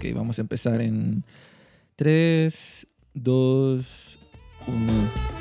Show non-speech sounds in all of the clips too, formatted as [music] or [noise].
Ok, vamos a empezar en 3, 2, 1.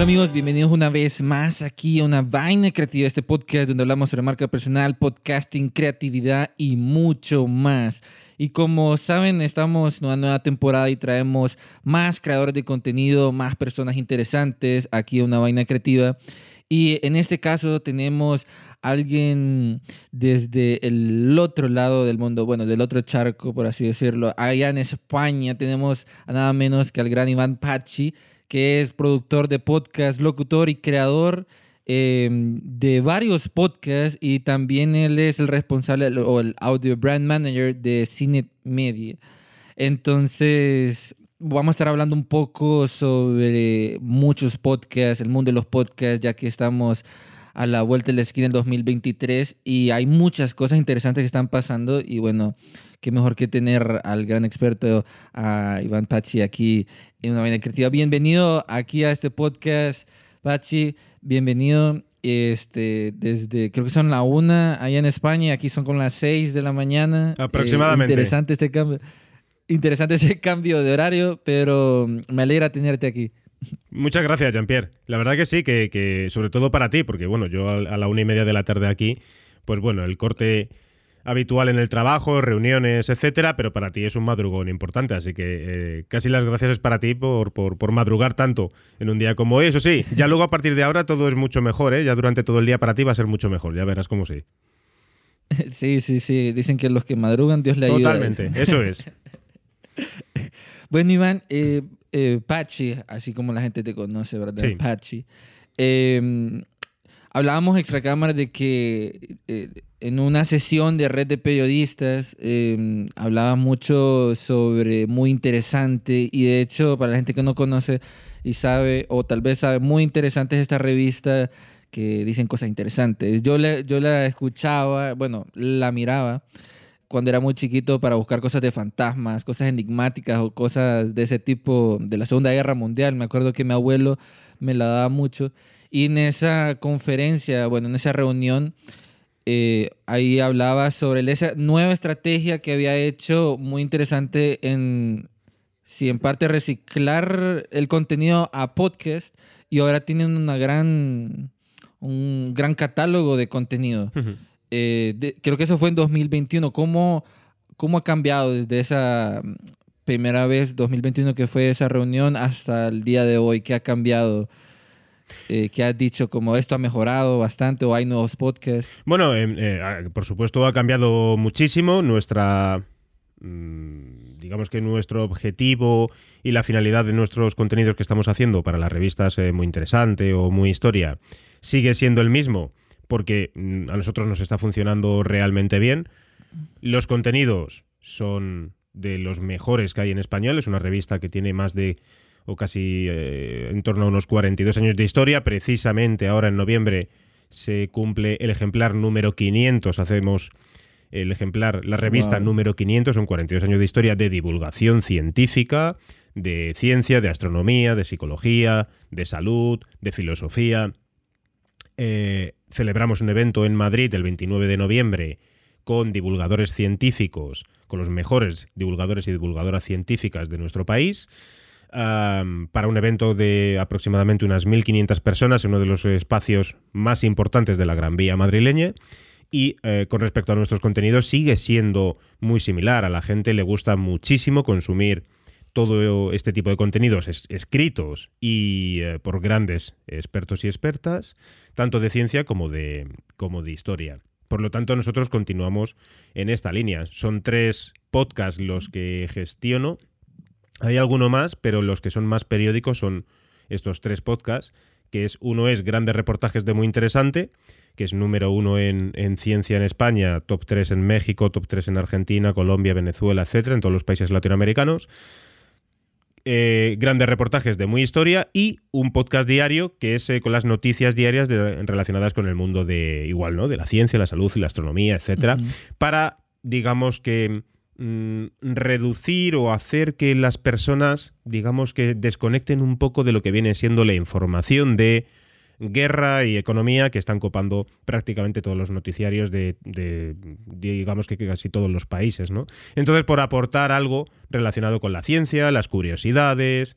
Hola amigos, bienvenidos una vez más aquí a una vaina creativa, este podcast donde hablamos sobre marca personal, podcasting, creatividad y mucho más. Y como saben, estamos en una nueva temporada y traemos más creadores de contenido, más personas interesantes aquí a una vaina creativa. Y en este caso tenemos alguien desde el otro lado del mundo, bueno, del otro charco, por así decirlo. Allá en España tenemos a nada menos que al gran Iván Pachi, que es productor de podcast, locutor y creador Em, de varios podcasts y también él es el responsable o el audio brand manager de Cine Media. Entonces, vamos a estar hablando un poco sobre muchos podcasts, el mundo de los podcasts, ya que estamos a la vuelta de la esquina en 2023 y hay muchas cosas interesantes que están pasando y bueno, qué mejor que tener al gran experto, a Iván Pachi, aquí en una vaina creativa. Bienvenido aquí a este podcast, Pachi. Bienvenido. Este, desde, creo que son la una allá en España, aquí son con las seis de la mañana. Aproximadamente. Eh, interesante este cambio. Interesante [laughs] ese cambio de horario, pero me alegra tenerte aquí. Muchas gracias, Jean-Pierre. La verdad que sí, que, sobre todo para ti, porque bueno, yo a la una y media de la tarde aquí, pues bueno, el corte habitual en el trabajo, reuniones, etcétera, pero para ti es un madrugón importante, así que eh, casi las gracias es para ti por, por, madrugar tanto en un día como hoy. Eso sí, ya luego a partir de ahora todo es mucho mejor, ¿eh? Ya durante todo el día para ti va a ser mucho mejor, ya verás cómo sí. [laughs] Sí, sí, sí. Dicen que los que madrugan, Dios le ayuda. Totalmente, eso. es. [laughs] bueno, Iván, eh, eh, Pachi, así como la gente te conoce, ¿verdad? Sí. Pachi. Em, hablábamos extra cámara de que en una sesión de red de periodistas em, hablaba mucho sobre muy interesante y de hecho para la gente que no conoce y sabe o tal vez sabe muy interesante es esta revista que dicen cosas interesantes. Yo, le, yo la escuchaba, bueno, la miraba cuando era muy chiquito para buscar cosas de fantasmas, cosas enigmáticas o cosas de ese tipo de la Segunda Guerra Mundial. Me acuerdo que mi abuelo me la daba mucho y en esa conferencia, bueno, en esa reunión eh, ahí hablaba sobre esa nueva estrategia que había hecho muy interesante en, si en parte reciclar el contenido a podcast y ahora tienen una gran, un gran catálogo de contenido. Eh, creo que eso fue en 2021. ¿Cómo, ¿Cómo ha cambiado desde esa primera vez, 2021, que fue esa reunión, hasta el día de hoy? ¿Qué ha cambiado? eh, que has dicho como esto ha mejorado bastante o hay nuevos podcasts? Bueno, em, eh, por supuesto ha cambiado muchísimo nuestra... Mm, digamos que nuestro objetivo y la finalidad de nuestros contenidos que estamos haciendo para las revistas eh, Muy Interesante o Muy Historia sigue siendo el mismo porque mm, a nosotros nos está funcionando realmente bien. Los contenidos son de los mejores que hay en español. Es una revista que tiene más de o casi eh, en torno a unos 42 años de historia. Precisamente ahora en noviembre se cumple el ejemplar número 500. Hacemos el ejemplar, la revista número 500, son 42 años de historia de divulgación científica, de ciencia, de astronomía, de psicología, de salud, de filosofía. Eh, celebramos un evento en Madrid el 29 de noviembre con divulgadores científicos, con los mejores divulgadores y divulgadoras científicas de nuestro país para un evento de aproximadamente unas 1.500 personas en uno de los espacios más importantes de la Gran Vía madrileña. Y eh, con respecto a nuestros contenidos sigue siendo muy similar. A la gente le gusta muchísimo consumir todo este tipo de contenidos escritos y eh, por grandes expertos y expertas, tanto de ciencia como de, como de historia. Por lo tanto, nosotros continuamos en esta línea. Son tres podcasts los que gestiono hay alguno más, pero los que son más periódicos son estos tres podcasts, que es uno es Grandes Reportajes de Muy Interesante, que es número uno en, ciencia en España, top tres en México, top tres en Argentina, Colombia, Venezuela, etcétera, en todos los países latinoamericanos. Eh, grandes reportajes de muy historia y un podcast diario que es eh, con las noticias diarias relacionadas con el mundo de igual, ¿no? De la ciencia, la salud y la astronomía, etcétera, para digamos que mm, reducir o hacer que las personas, digamos que desconecten un poco de lo que viene siendo la información de guerra y economía que están copando prácticamente todos los noticiarios de, digamos que casi todos los países, ¿no? Entonces, por aportar algo relacionado con la ciencia, las curiosidades,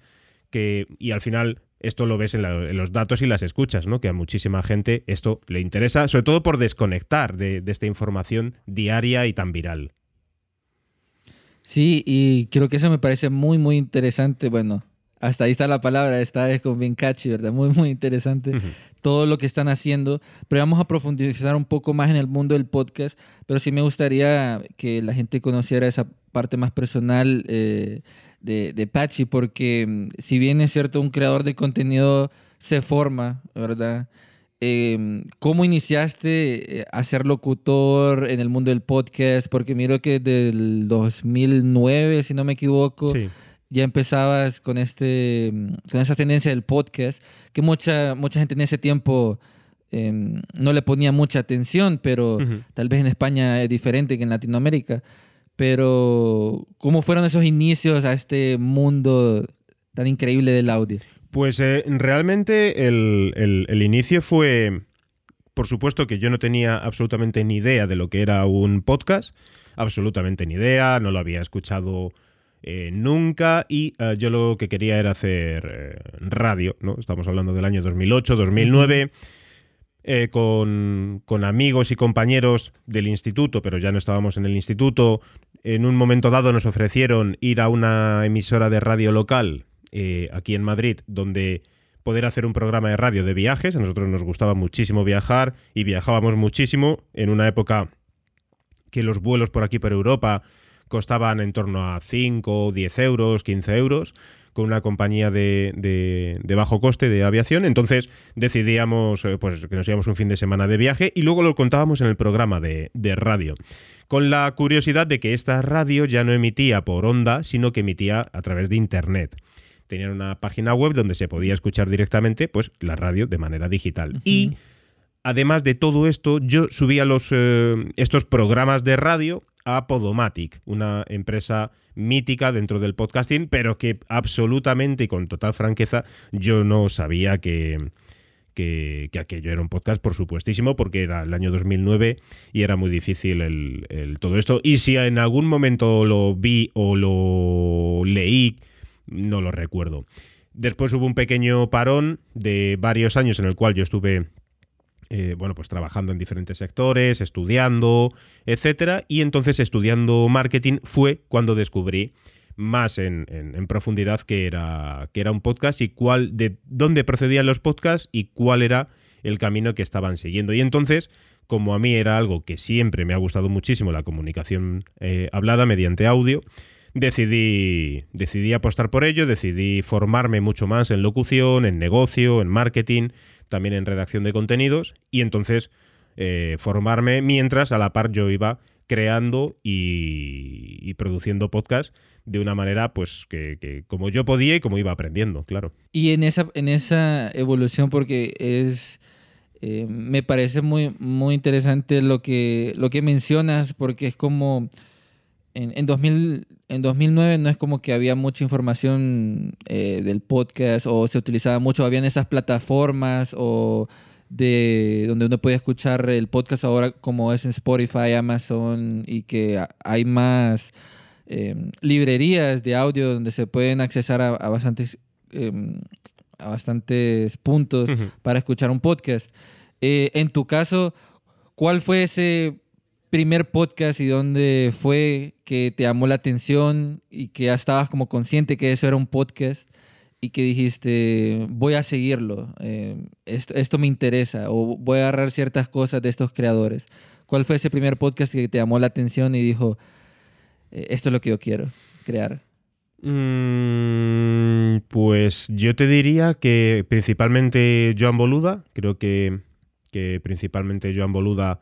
que, y al final esto lo ves en, los datos y las escuchas, ¿no? Que a muchísima gente esto le interesa, sobre todo por desconectar de, de esta información diaria y tan viral. Sí, y creo que eso me parece muy, muy interesante. Bueno, hasta ahí está la palabra, esta vez con Vincachi, ¿verdad? Muy, muy interesante todo lo que están haciendo. Pero vamos a profundizar un poco más en el mundo del podcast. Pero sí me gustaría que la gente conociera esa parte más personal eh, de, de Pachi, porque mm, si bien es cierto, un creador de contenido se forma, ¿verdad? Em, ¿Cómo iniciaste eh, a ser locutor en el mundo del podcast? Porque miro que del 2009, si no me equivoco, sí ya empezabas con, este, con esa tendencia del podcast, que mucha, mucha gente en ese tiempo em, no le ponía mucha atención, pero tal vez en España es diferente que en Latinoamérica. Pero, ¿cómo fueron esos inicios a este mundo tan increíble del audio? Pues eh, realmente el, el inicio fue, por supuesto que yo no tenía absolutamente ni idea de lo que era un podcast, absolutamente ni idea, no lo había escuchado eh, nunca y eh, yo lo que quería era hacer eh, radio, ¿no? Estamos hablando del año 2008, 2009. con, con, amigos y compañeros del instituto, pero ya no estábamos en el instituto. En un momento dado nos ofrecieron ir a una emisora de radio local aquí en Madrid, donde poder hacer un programa de radio de viajes. A nosotros nos gustaba muchísimo viajar y viajábamos muchísimo en una época que los vuelos por aquí por Europa costaban en torno a 5, 10 euros, 15 euros con una compañía de, bajo coste de aviación. Entonces decidíamos eh, pues, que nos íbamos un fin de semana de viaje y luego lo contábamos en el programa de, radio. Con la curiosidad de que esta radio ya no emitía por onda, sino que emitía a través de Internet. Tenían una página web donde se podía escuchar directamente pues, la radio de manera digital. Y además de todo esto, yo subía los, eh, estos programas de radio a Podomatic, una empresa mítica dentro del podcasting, pero que absolutamente y con total franqueza yo no sabía que, que, aquello era un podcast, por supuestísimo, porque era el año 2009 y era muy difícil el, todo esto. Y si en algún momento lo vi o lo leí, no lo recuerdo. Después hubo un pequeño parón de varios años en el cual yo estuve eh, bueno, pues trabajando en diferentes sectores, estudiando, etcétera. Y entonces estudiando marketing fue cuando descubrí más en, profundidad que era, que era un podcast y cuál, de dónde procedían los podcasts y cuál era el camino que estaban siguiendo. Y entonces, como a mí era algo que siempre me ha gustado muchísimo, la comunicación eh, hablada mediante audio, decidí, decidí apostar por ello, decidí formarme mucho más en locución, en negocio, en marketing, también en redacción de contenidos y entonces eh, formarme mientras a la par yo iba creando y, produciendo podcast de una manera pues que, como yo podía y como iba aprendiendo, claro. Y en esa, en esa evolución, porque es eh, me parece muy, muy interesante lo que, lo que mencionas, porque es como en, en, 2000, en 2009 no es como que había mucha información eh, del podcast o se utilizaba mucho, habían esas plataformas o de donde uno puede escuchar el podcast ahora como es en Spotify, Amazon y que hay más em, librerías de audio donde se pueden accesar a, bastantes, em, a bastantes puntos para escuchar un podcast. Eh, en tu caso, ¿cuál fue ese primer podcast y dónde fue que te llamó la atención y que ya estabas como consciente que eso era un podcast y que dijiste, voy a seguirlo, eh, esto, me interesa o voy a agarrar ciertas cosas de estos creadores? ¿Cuál fue ese primer podcast que te llamó la atención y dijo, eh, esto es lo que yo quiero crear? Mm, pues yo te diría que principalmente Joan Boluda, creo que, que principalmente Joan Boluda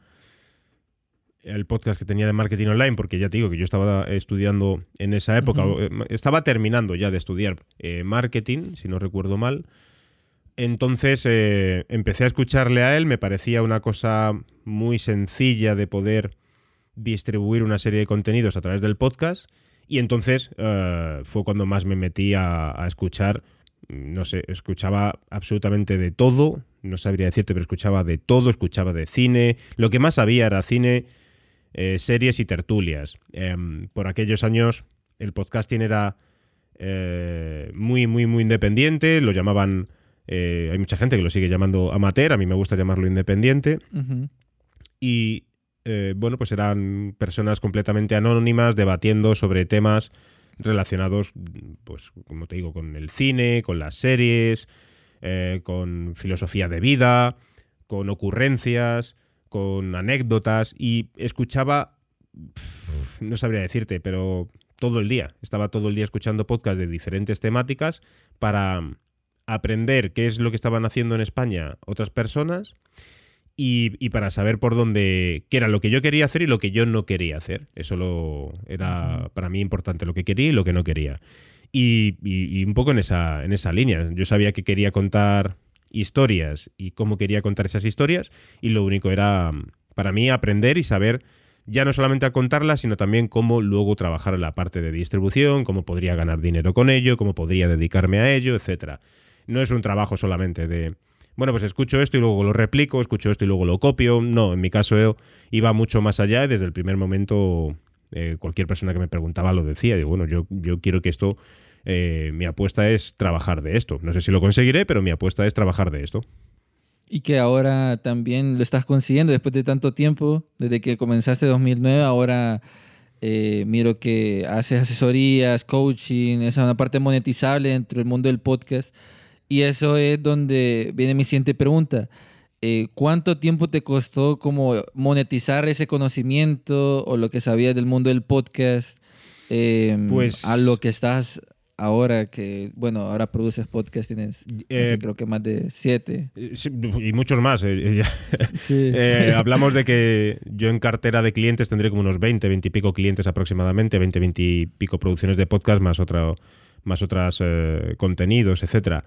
el podcast que tenía de marketing online, porque ya te digo que yo estaba estudiando en esa época, eh, estaba terminando ya de estudiar eh, marketing, si no recuerdo mal. Entonces eh, empecé a escucharle a él, me parecía una cosa muy sencilla de poder distribuir una serie de contenidos a través del podcast y entonces eh, fue cuando más me metí a, escuchar, no sé, escuchaba absolutamente de todo, no sabría decirte, pero escuchaba de todo, escuchaba de cine, lo que más había era cine, eh, series y tertulias. Em, por aquellos años el podcasting era eh, muy, muy, muy independiente, lo llamaban... hay mucha gente que lo sigue llamando amateur, a mí me gusta llamarlo independiente. Y eh, bueno, pues eran personas completamente anónimas debatiendo sobre temas relacionados, pues como te digo, con el cine, con las series, eh, con filosofía de vida, con ocurrencias, con anécdotas y escuchaba, no sabría decirte, pero todo el día, estaba todo el día escuchando podcasts de diferentes temáticas para aprender qué es lo que estaban haciendo en España otras personas y, para saber por dónde, qué era lo que yo quería hacer y lo que yo no quería hacer. Eso lo, era para mí importante, lo que quería y lo que no quería. Y, un poco en esa, en esa línea. Yo sabía que quería contar historias y cómo quería contar esas historias y lo único era para mí aprender y saber ya no solamente a contarlas, sino también cómo luego trabajar en la parte de distribución, cómo podría ganar dinero con ello, cómo podría dedicarme a ello, etcétera. No es un trabajo solamente de bueno, pues escucho esto y luego lo replico, escucho esto y luego lo copio. No, en mi caso iba mucho más allá y desde el primer momento eh, cualquier persona que me preguntaba lo decía. Digo, bueno, yo, yo quiero que esto, eh, mi apuesta es trabajar de esto. No sé si lo conseguiré, pero mi apuesta es trabajar de esto. Y que ahora también lo estás consiguiendo después de tanto tiempo, desde que comenzaste 2009, ahora eh, miro que haces asesorías, coaching, es una parte monetizable dentro del mundo del podcast. Y eso es donde viene mi siguiente pregunta. Eh, ¿Cuánto tiempo te costó como monetizar ese conocimiento o lo que sabías del mundo del podcast pues, a lo que estás ahora que, bueno, ahora produces podcast, tienes, eh, creo que más de siete. Eh, y muchos más. [laughs] [laughs] hablamos de que yo en cartera de clientes tendré como unos 20, 20 y pico clientes aproximadamente, 20, 20 y pico producciones de podcast más, otra, más otros contenidos, etcétera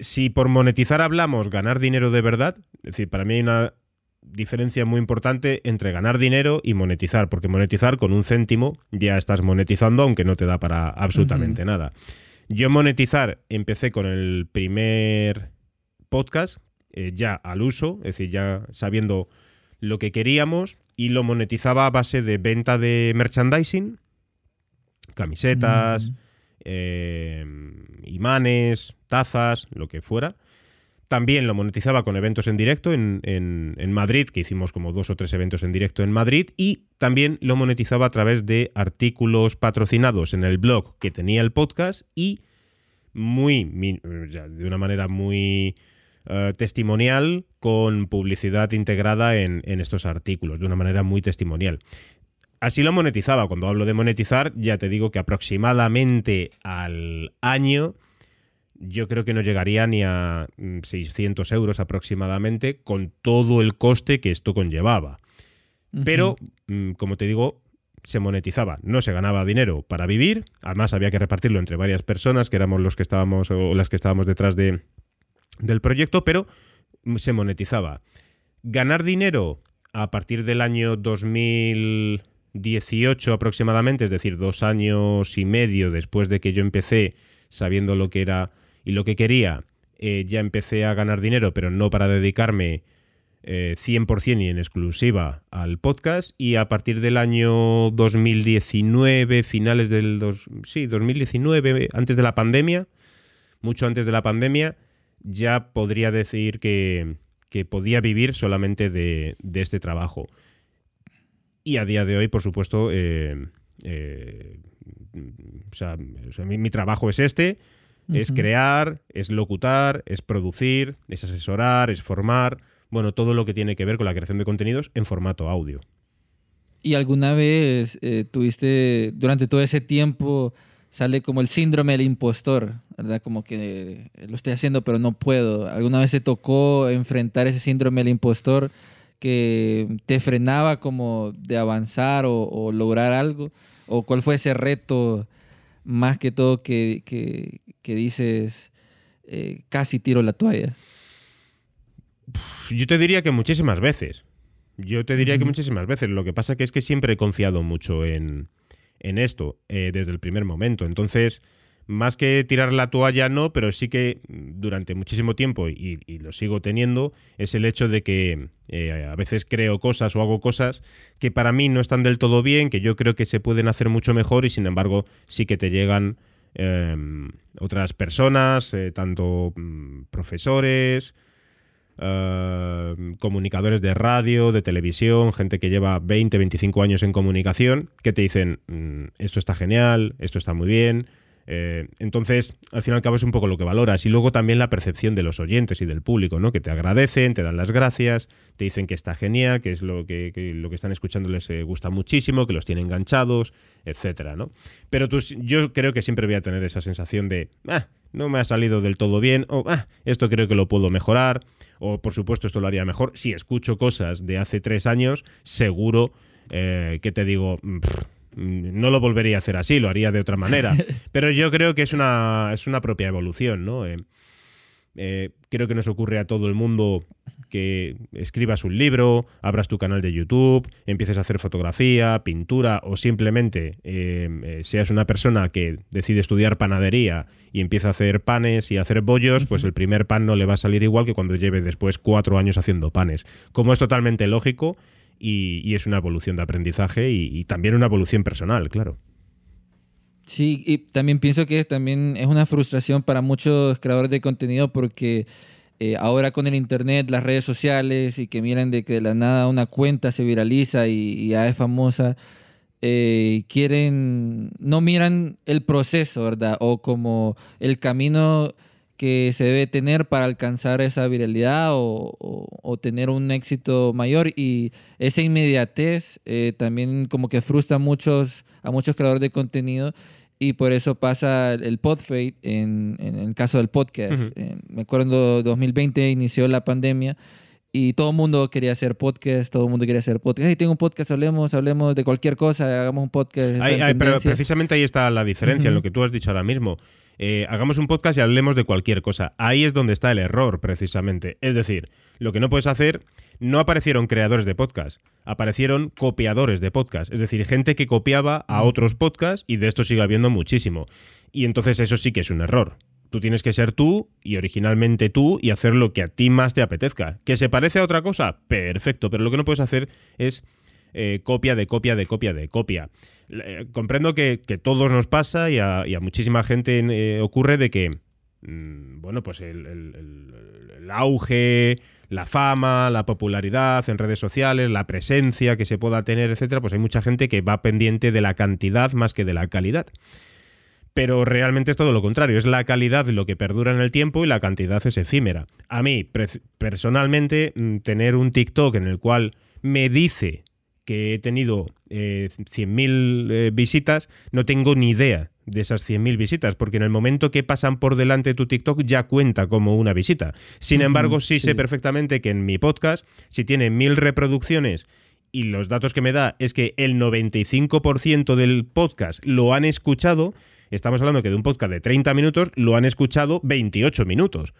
si por monetizar hablamos ganar dinero de verdad, es decir, para mí hay una diferencia muy importante entre ganar dinero y monetizar, porque monetizar con un céntimo ya estás monetizando aunque no te da para absolutamente nada. Yo monetizar empecé con el primer podcast eh, ya al uso, es decir, ya sabiendo lo que queríamos y lo monetizaba a base de venta de merchandising, camisetas, eh, imanes, tazas, lo que fuera. También lo monetizaba con eventos en directo en, Madrid, que hicimos como dos o tres eventos en directo en Madrid, y también lo monetizaba a través de artículos patrocinados en el blog que tenía el podcast y muy, de una manera muy eh, testimonial con publicidad integrada en, en estos artículos, de una manera muy testimonial. Así lo monetizaba. Cuando hablo de monetizar, ya te digo que aproximadamente al año yo creo que no llegaría ni a 600 mm, euros aproximadamente con todo el coste que esto conllevaba. Pero, mm, como te digo, se monetizaba, no se ganaba dinero para vivir, además había que repartirlo entre varias personas que éramos los que estábamos o las que estábamos detrás de, del proyecto, pero mm, se monetizaba. Ganar dinero a partir del año 2018 aproximadamente, es decir, dos años y medio después de que yo empecé sabiendo lo que era y lo que quería, eh, ya empecé a ganar dinero, pero no para dedicarme 100% eh, y en exclusiva al podcast. Y a partir del año 2019, finales del... Dos, sí, 2019, antes de la pandemia, mucho antes de la pandemia, ya podría decir que, podía vivir solamente de, este trabajo. Y a día de hoy, por supuesto, eh, o sea, mi, trabajo es este. Es crear, es locutar, es producir, es asesorar, es formar, bueno, todo lo que tiene que ver con la creación de contenidos en formato audio. ¿Y alguna vez eh, tuviste, durante todo ese tiempo, sale como el síndrome del impostor, ¿verdad? Como que lo estoy haciendo pero no puedo. ¿Alguna vez te tocó enfrentar ese síndrome del impostor que te frenaba como de avanzar o, lograr algo? ¿O cuál fue ese reto más que todo que, que dices, eh, casi tiro la toalla? Yo te diría que muchísimas veces. Yo te diría que muchísimas veces. Lo que pasa que es que siempre he confiado mucho en, esto eh, desde el primer momento. Entonces, más que tirar la toalla, no, pero sí que durante muchísimo tiempo, y, lo sigo teniendo, es el hecho de que eh, a veces creo cosas o hago cosas que para mí no están del todo bien, que yo creo que se pueden hacer mucho mejor y sin embargo sí que te llegan em, otras personas, eh, tanto mm, profesores, em, comunicadores de radio, de televisión, gente que lleva 20, 25 años en comunicación, que te dicen, mm, esto está genial, esto está muy bien, eh, entonces, al fin y al cabo es un poco lo que valoras. Y luego también la percepción de los oyentes y del público, ¿no? Que te agradecen, te dan las gracias, te dicen que está genial, que es lo que, lo que están escuchando les eh, gusta muchísimo, que los tiene enganchados, etcétera, ¿no? Pero tú, yo creo que siempre voy a tener esa sensación de, ah, no me ha salido del todo bien, o ah, esto creo que lo puedo mejorar, o por supuesto esto lo haría mejor. Si escucho cosas de hace tres años, seguro eh, que te digo, no lo volvería a hacer así, lo haría de otra manera. [laughs] Pero yo creo que es una, es una propia evolución, ¿no? Eh, eh, creo que nos ocurre a todo el mundo que escribas un libro, abras tu canal de YouTube, empieces a hacer fotografía, pintura o simplemente eh, seas una persona que decide estudiar panadería y empieza a hacer panes y a hacer bollos, pues el primer pan no le va a salir igual que cuando lleve después cuatro años haciendo panes. Como es totalmente lógico, y, es una evolución de aprendizaje y, también una evolución personal, claro. Sí, y también pienso que también es una frustración para muchos creadores de contenido porque eh, ahora con el internet, las redes sociales y que miran de que de la nada una cuenta se viraliza y, ya es famosa, eh, quieren, no miran el proceso, ¿verdad? O como el camino que se debe tener para alcanzar esa viralidad o, tener un éxito mayor y esa inmediatez eh, también como que frustra a muchos, a muchos creadores de contenido y por eso pasa el podfade en, en, el caso del podcast. Eh, me acuerdo en 2020 inició la pandemia y todo el mundo quería hacer podcast, todo el mundo quería hacer podcast. Hey, tengo un podcast, hablemos, hablemos de cualquier cosa, hagamos un podcast. pero precisamente ahí está la diferencia en lo que tú has dicho ahora mismo. Eh, hagamos un podcast y hablemos de cualquier cosa. Ahí es donde está el error, precisamente. Es decir, lo que no puedes hacer, no aparecieron creadores de podcast, aparecieron copiadores de podcast. Es decir, gente que copiaba a otros podcasts y de esto sigue habiendo muchísimo. Y entonces eso sí que es un error. Tú tienes que ser tú y originalmente tú y hacer lo que a ti más te apetezca. ¿Que se parece a otra cosa? Perfecto, pero lo que no puedes hacer es eh, copia de copia de copia de copia. Eh, comprendo que, todos nos pasa y a, muchísima gente eh, ocurre de que, mm, bueno, pues el, auge, la fama, la popularidad en redes sociales, la presencia que se pueda tener, etcétera, pues hay mucha gente que va pendiente de la cantidad más que de la calidad. Pero realmente es todo lo contrario, es la calidad lo que perdura en el tiempo y la cantidad es efímera. A mí, personalmente, mm, tener un TikTok en el cual me dice que he tenido eh, 100.000 eh, visitas, no tengo ni idea de esas 100.000 visitas, porque en el momento que pasan por delante de tu TikTok ya cuenta como una visita. Sin embargo, sí, sé perfectamente que en mi podcast, si tiene 1.000 reproducciones y los datos que me da es que el 95% del podcast lo han escuchado, estamos hablando que de un podcast de 30 minutos lo han escuchado 28 minutos.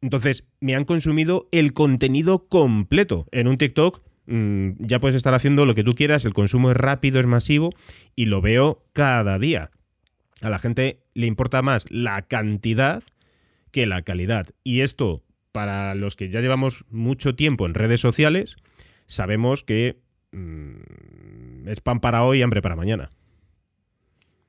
Entonces, me han consumido el contenido completo en un TikTok Mm, ya puedes estar haciendo lo que tú quieras, el consumo es rápido, es masivo y lo veo cada día. A la gente le importa más la cantidad que la calidad. Y esto, para los que ya llevamos mucho tiempo en redes sociales, sabemos que mm, es pan para hoy y hambre para mañana.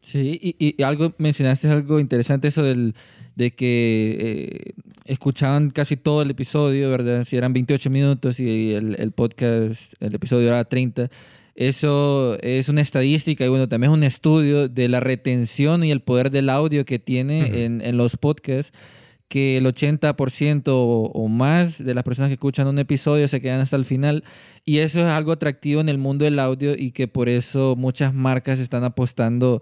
Sí, y, algo mencionaste algo interesante, eso del, de que eh, escuchaban casi todo el episodio, ¿verdad? Si eran 28 minutos y el, el, podcast, el episodio era 30. Eso es una estadística y bueno, también es un estudio de la retención y el poder del audio que tiene en, en, los podcasts, que el 80% o, o más de las personas que escuchan un episodio se quedan hasta el final y eso es algo atractivo en el mundo del audio y que por eso muchas marcas están apostando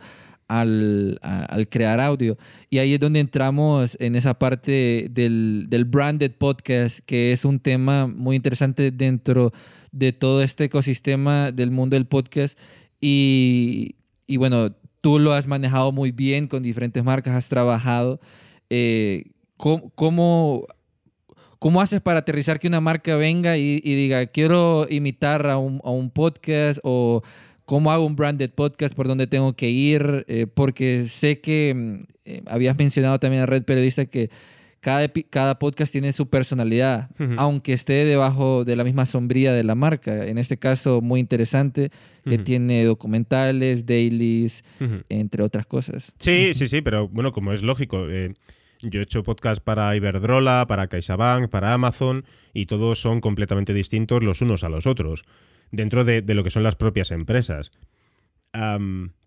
al, crear audio. Y ahí es donde entramos en esa parte del, branded podcast, que es un tema muy interesante dentro de todo este ecosistema del mundo del podcast. Y, bueno, tú lo has manejado muy bien con diferentes marcas, has trabajado. Eh, ¿cómo, ¿cómo haces para aterrizar que una marca venga y, diga, quiero imitar a un, a un, podcast o cómo hago un branded podcast, por dónde tengo que ir? Eh, porque sé que mm, eh, habías mencionado también a Red Periodista que cada, cada podcast tiene su personalidad, aunque esté debajo de la misma sombría de la marca. En este caso, muy interesante, que tiene documentales, dailies, entre otras cosas. Sí, sí, sí, pero bueno, como es lógico, eh, yo he hecho podcast para Iberdrola, para CaixaBank, para Amazon, y todos son completamente distintos los unos a los otros, dentro de, lo que son las propias empresas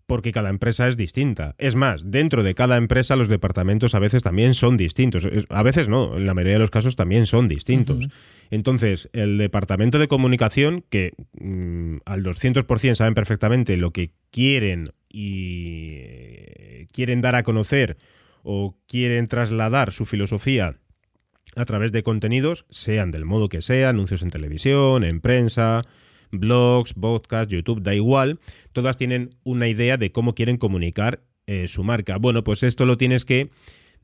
porque cada empresa es distinta. Es más, dentro de cada empresa los departamentos a veces también son distintos. A veces no, en la mayoría de los casos también son distintos. Entonces, el departamento de comunicación, que mm, al 200% saben perfectamente lo que quieren y eh, quieren dar a conocer o quieren trasladar su filosofía a través de contenidos, sean del modo que sea, anuncios en televisión, en prensa, blogs, podcasts, YouTube, da igual, todas tienen una idea de cómo quieren comunicar eh, su marca. Bueno, pues esto lo tienes que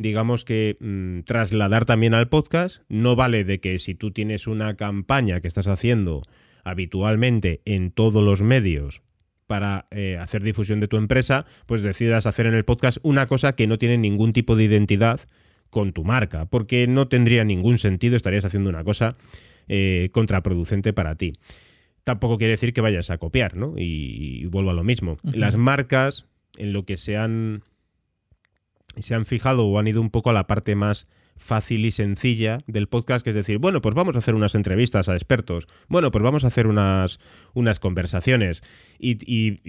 digamos que mm, trasladar también al podcast. No vale de que si tú tienes una campaña que estás haciendo habitualmente en todos los medios para eh, hacer difusión de tu empresa, pues decidas hacer en el podcast una cosa que no tiene ningún tipo de identidad con tu marca, porque no tendría ningún sentido, estarías haciendo una cosa eh, contraproducente para ti tampoco quiere decir que vayas a copiar, ¿no? Y, vuelvo a lo mismo. Las marcas, en lo que se han, se han fijado o han ido un poco a la parte más fácil y sencilla del podcast, que es decir, bueno, pues vamos a hacer unas entrevistas a expertos, bueno, pues vamos a hacer unas, unas conversaciones y,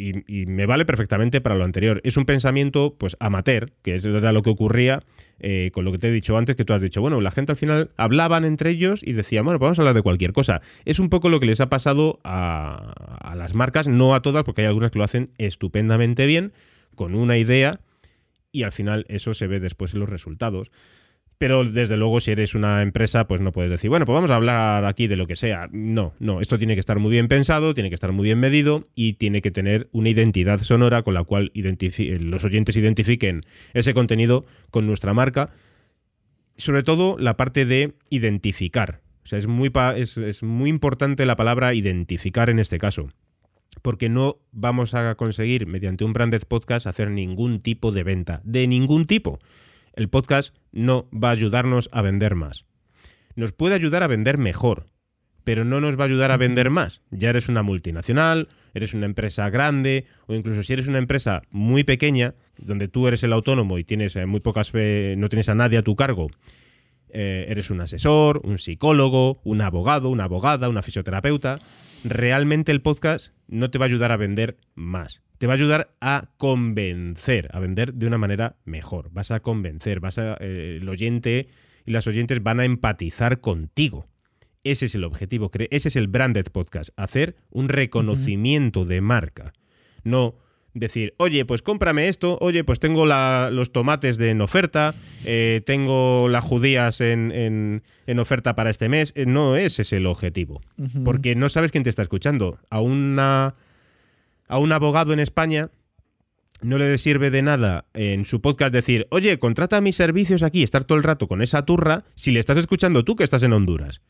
me vale perfectamente para lo anterior. Es un pensamiento, pues, amateur, que era lo que ocurría eh, con lo que te he dicho antes, que tú has dicho, bueno, la gente al final hablaban entre ellos y decían, bueno, pues vamos a hablar de cualquier cosa. Es un poco lo que les ha pasado a, a las marcas, no a todas, porque hay algunas que lo hacen estupendamente bien, con una idea, y al final eso se ve después en los resultados. Pero desde luego, si eres una empresa, pues no puedes decir, bueno, pues vamos a hablar aquí de lo que sea. No, no, esto tiene que estar muy bien pensado, tiene que estar muy bien medido y tiene que tener una identidad sonora con la cual los oyentes identifiquen ese contenido con nuestra marca. Sobre todo la parte de identificar. O sea, es muy, es, es muy importante la palabra identificar en este caso porque no vamos a conseguir mediante un branded podcast hacer ningún tipo de venta, de ningún tipo el podcast no va a ayudarnos a vender más. Nos puede ayudar a vender mejor, pero no nos va a ayudar a vender más. Ya eres una multinacional, eres una empresa grande, o incluso si eres una empresa muy pequeña, donde tú eres el autónomo y tienes eh, muy pocas, no tienes a nadie a tu cargo, eh, eres un asesor, un psicólogo, un abogado, una abogada, una fisioterapeuta, realmente el podcast no te va a ayudar a vender más te va a ayudar a convencer, a vender de una manera mejor. Vas a convencer, vas a, eh, el oyente y las oyentes van a empatizar contigo. Ese es el objetivo, ese es el branded podcast, hacer un reconocimiento de marca. No decir, oye, pues cómprame esto, oye, pues tengo los tomates de en oferta, eh, tengo las judías en, oferta para este mes. Eh, no ese es el objetivo, porque no sabes quién te está escuchando. A una a un abogado en España no le sirve de nada en su podcast decir, oye, contrata mis servicios aquí, estar todo el rato con esa turra, si le estás escuchando tú que estás en Honduras.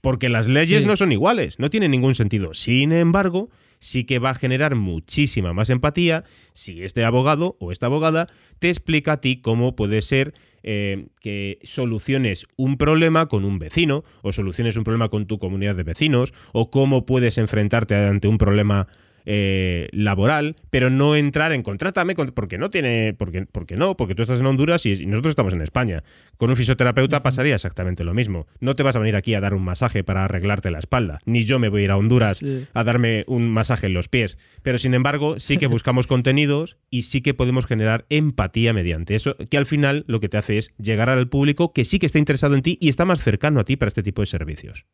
Porque las leyes no son iguales, no tiene ningún sentido. Sin embargo, sí que va a generar muchísima más empatía si este abogado o esta abogada te explica a ti cómo puede ser eh, que soluciones un problema con un vecino o soluciones un problema con tu comunidad de vecinos o cómo puedes enfrentarte ante un problema eh, laboral, pero no entrar en contrátame porque no tiene, porque, porque no, porque tú estás en Honduras y, nosotros estamos en España. Con un fisioterapeuta pasaría exactamente lo mismo. No te vas a venir aquí a dar un masaje para arreglarte la espalda, ni yo me voy a ir a Honduras a darme un masaje en los pies. Pero sin embargo, sí que [laughs] buscamos contenidos y sí que podemos generar empatía mediante eso, que al final lo que te hace es llegar al público que sí que está interesado en ti y está más cercano a ti para este tipo de servicios.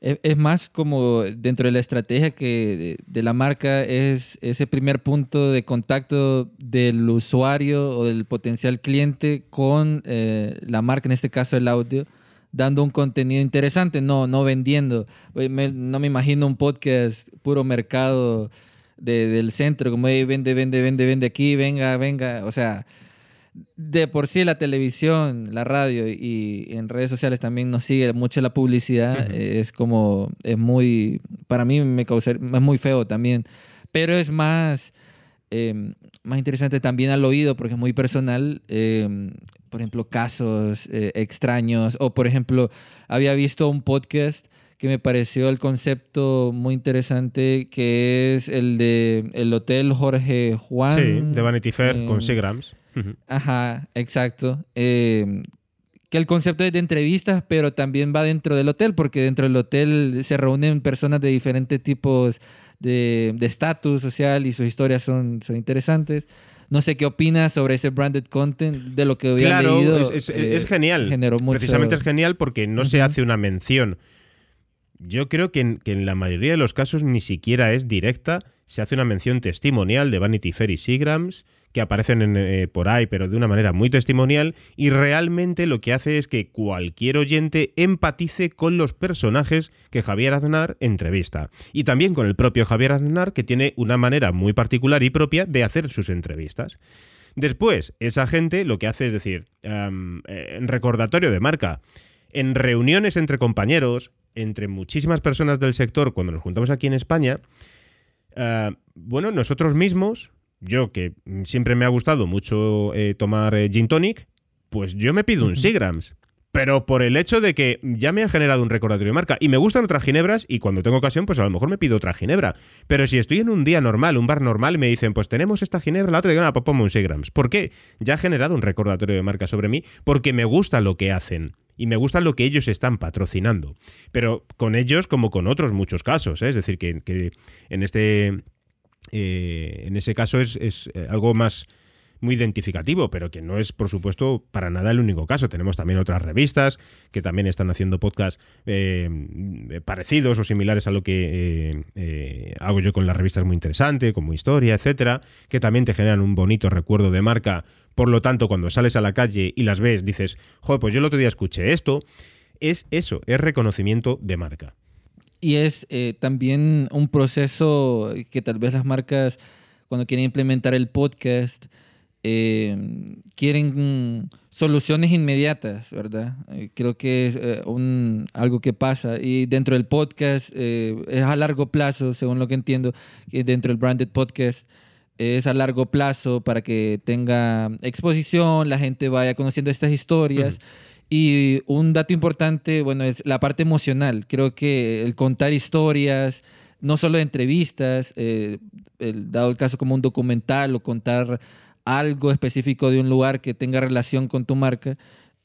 Es más como dentro de la estrategia que de, la marca es ese primer punto de contacto del usuario o del potencial cliente con eh, la marca, en este caso el audio, dando un contenido interesante, no, no vendiendo. no me imagino un podcast puro mercado del centro, como vende, vende, vende, vende aquí, venga, venga. O sea, de por sí la televisión, la radio y en redes sociales también nos sigue mucho la publicidad, es como, es muy, para mí me causa, es muy feo también, pero es más, em, más interesante también al oído porque es muy personal, em, por ejemplo, casos eh, extraños, o por ejemplo, había visto un podcast que me pareció el concepto muy interesante, que es el de el Hotel Jorge Juan. Sí, de Vanity Fair con Seagrams. Ajá, exacto. Eh, que el concepto es de entrevistas, pero también va dentro del hotel, porque dentro del hotel se reúnen personas de diferentes tipos de estatus social y sus historias son, son interesantes. No sé qué opinas sobre ese branded content, de lo que había leído. Es, es, genial. Precisamente es genial porque no se hace una mención yo creo que en, la mayoría de los casos ni siquiera es directa, se hace una mención testimonial de Vanity Fair y Seagrams, que aparecen eh, por ahí, pero de una manera muy testimonial, y realmente lo que hace es que cualquier oyente empatice con los personajes que Javier Aznar entrevista. Y también con el propio Javier Aznar, que tiene una manera muy particular y propia de hacer sus entrevistas. Después, esa gente lo que hace es decir, en eh, recordatorio de marca, en reuniones entre compañeros, entre muchísimas personas del sector cuando nos juntamos aquí en España, eh, bueno, nosotros mismos, yo que siempre me ha gustado mucho eh, tomar eh, gin tonic, pues yo me pido un Seagrams. Pero por el hecho de que ya me ha generado un recordatorio de marca y me gustan otras ginebras y cuando tengo ocasión pues a lo mejor me pido otra ginebra. Pero si estoy en un día normal, un bar normal y me dicen pues tenemos esta ginebra, la otra digo, ah, pues ponme un Seagrams. ¿Por qué? Ya ha generado un recordatorio de marca sobre mí porque me gusta lo que hacen y me gusta lo que ellos están patrocinando. Pero con ellos, como con otros muchos casos, ¿eh? es decir, que, en este. Eh, en ese caso es, eh, algo más muy identificativo, pero que no es, por supuesto, para nada el único caso. Tenemos también otras revistas que también están haciendo podcasts parecidos o similares a lo que hago yo con las revistas muy interesante, como Historia, etcétera, que también te generan un bonito recuerdo de marca por lo tanto, cuando sales a la calle y las ves, dices, joder, pues yo el otro día escuché esto. Es eso, es reconocimiento de marca. Y es eh, también un proceso que tal vez las marcas, cuando quieren implementar el podcast, eh, quieren soluciones inmediatas, ¿verdad? Eh, creo que es un, algo que pasa. Y dentro del podcast es a largo plazo, según lo que entiendo, dentro del branded podcast es a largo plazo para que tenga exposición, la gente vaya conociendo estas historias. Y un dato importante, bueno, es la parte emocional. Creo que el contar historias, no solo de entrevistas, eh, dado el caso como un documental o contar algo específico de un lugar que tenga relación con tu marca,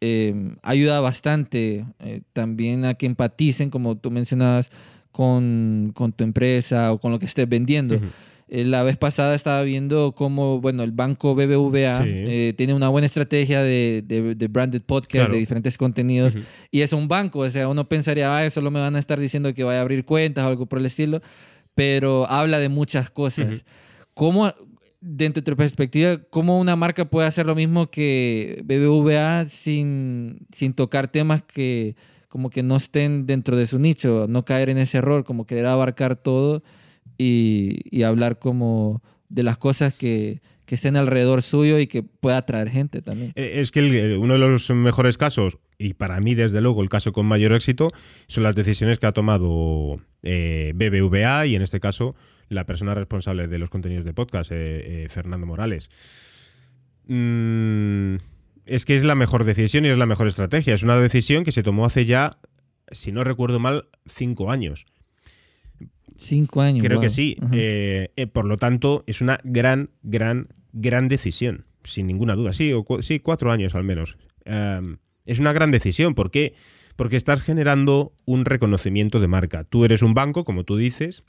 eh, ayuda bastante eh, también a que empaticen, como tú mencionabas, con, tu empresa o con lo que estés vendiendo. Eh, la vez pasada estaba viendo cómo, bueno, el banco BBVA eh, tiene una buena estrategia de, de, branded podcast, de diferentes contenidos, y es un banco, o sea, uno pensaría, ah, solo me van a estar diciendo que vaya a abrir cuentas o algo por el estilo, pero habla de muchas cosas. ¿Cómo, dentro de tu perspectiva, cómo una marca puede hacer lo mismo que BBVA sin, sin tocar temas que como que no estén dentro de su nicho, no caer en ese error, como querer abarcar todo? Y, hablar como de las cosas que, estén alrededor suyo y que pueda atraer gente también. Eh, es que uno de los mejores casos, y para mí desde luego el caso con mayor éxito, son las decisiones que ha tomado eh, BBVA y en este caso la persona responsable de los contenidos de podcast, eh, Fernando Morales. Mm, es que es la mejor decisión y es la mejor estrategia. Es una decisión que se tomó hace ya, si no recuerdo mal, cinco años. Cinco años. Creo que sí. Eh, eh, por lo tanto, es una gran, gran, gran decisión, sin ninguna duda. Sí, sí cuatro años al menos. es una gran decisión. ¿Por qué? Porque estás generando un reconocimiento de marca. Tú eres un banco, como tú dices.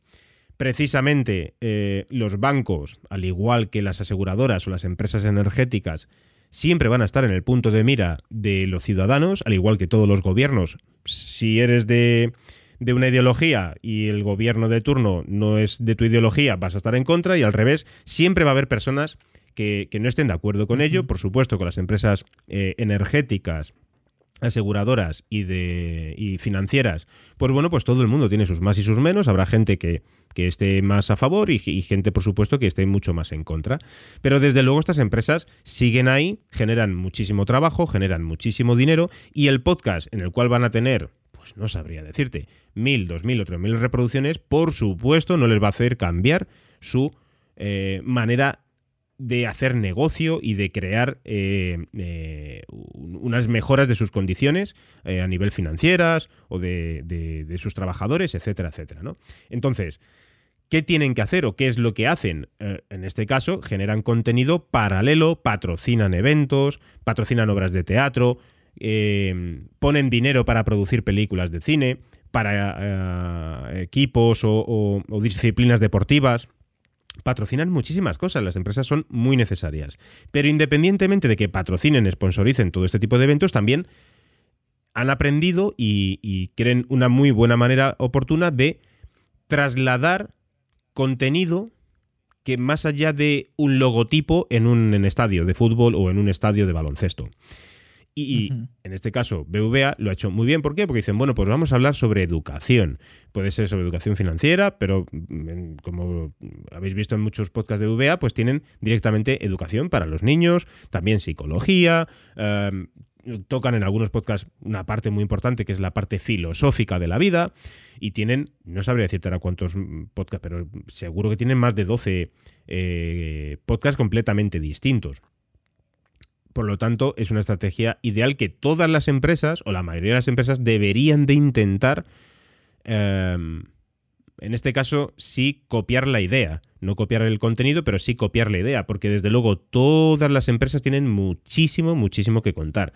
Precisamente eh, los bancos, al igual que las aseguradoras o las empresas energéticas, siempre van a estar en el punto de mira de los ciudadanos, al igual que todos los gobiernos. Si eres de de una ideología y el gobierno de turno no es de tu ideología, vas a estar en contra y al revés, siempre va a haber personas que, no estén de acuerdo con ello, por supuesto, con las empresas eh, energéticas aseguradoras y de y financieras, pues bueno, pues todo el mundo tiene sus más y sus menos. Habrá gente que, esté más a favor y, gente, por supuesto, que esté mucho más en contra. Pero desde luego estas empresas siguen ahí, generan muchísimo trabajo, generan muchísimo dinero y el podcast en el cual van a tener, pues no sabría decirte, mil, dos mil o tres mil reproducciones, por supuesto, no les va a hacer cambiar su eh, manera de hacer negocio y de crear eh, eh, unas mejoras de sus condiciones a nivel financieras o de, sus trabajadores, etcétera, etcétera. ¿no? Entonces, ¿qué tienen que hacer o qué es lo que hacen? en este caso, generan contenido paralelo, patrocinan eventos, patrocinan obras de teatro, ponen dinero para producir películas de cine, para equipos o disciplinas deportivas patrocinan muchísimas cosas, las empresas son muy necesarias. Pero independientemente de que patrocinen, sponsoricen todo este tipo de eventos, también han aprendido y, creen una muy buena manera oportuna de trasladar contenido que más allá de un logotipo en un estadio de fútbol o en un estadio de baloncesto. Y, en este caso, BVA lo ha hecho muy bien. ¿Por qué? Porque dicen, bueno, pues vamos a hablar sobre educación. Puede ser sobre educación financiera, pero mm, como habéis visto en muchos podcasts de BVA, pues tienen directamente educación para los niños, también psicología. Em, tocan en algunos podcasts una parte muy importante que es la parte filosófica de la vida y tienen, no sabría decirte ahora cuántos podcasts, pero seguro que tienen más de 12 eh, podcasts completamente distintos. Por lo tanto, es una estrategia ideal que todas las empresas, o la mayoría de las empresas, deberían de intentar, em, en este caso, sí copiar la idea. No copiar el contenido, pero sí copiar la idea, porque desde luego todas las empresas tienen muchísimo, muchísimo que contar.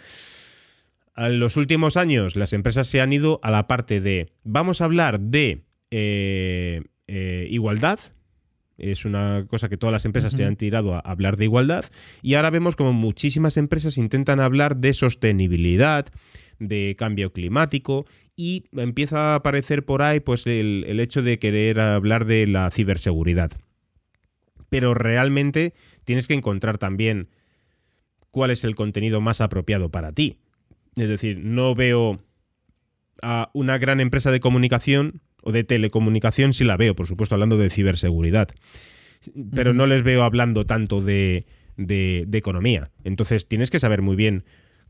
En los últimos años las empresas se han ido a la parte de, vamos a hablar de eh, eh, igualdad, es una cosa que todas las empresas se han tirado a hablar de igualdad y ahora vemos como muchísimas empresas intentan hablar de sostenibilidad, de cambio climático y empieza a aparecer por ahí pues el, hecho de querer hablar de la ciberseguridad. Pero realmente tienes que encontrar también cuál es el contenido más apropiado para ti. Es decir, no veo a una gran empresa de comunicación o de telecomunicación sí la veo, por supuesto, hablando de ciberseguridad. Pero no les veo hablando tanto de, de, economía. Entonces tienes que saber muy bien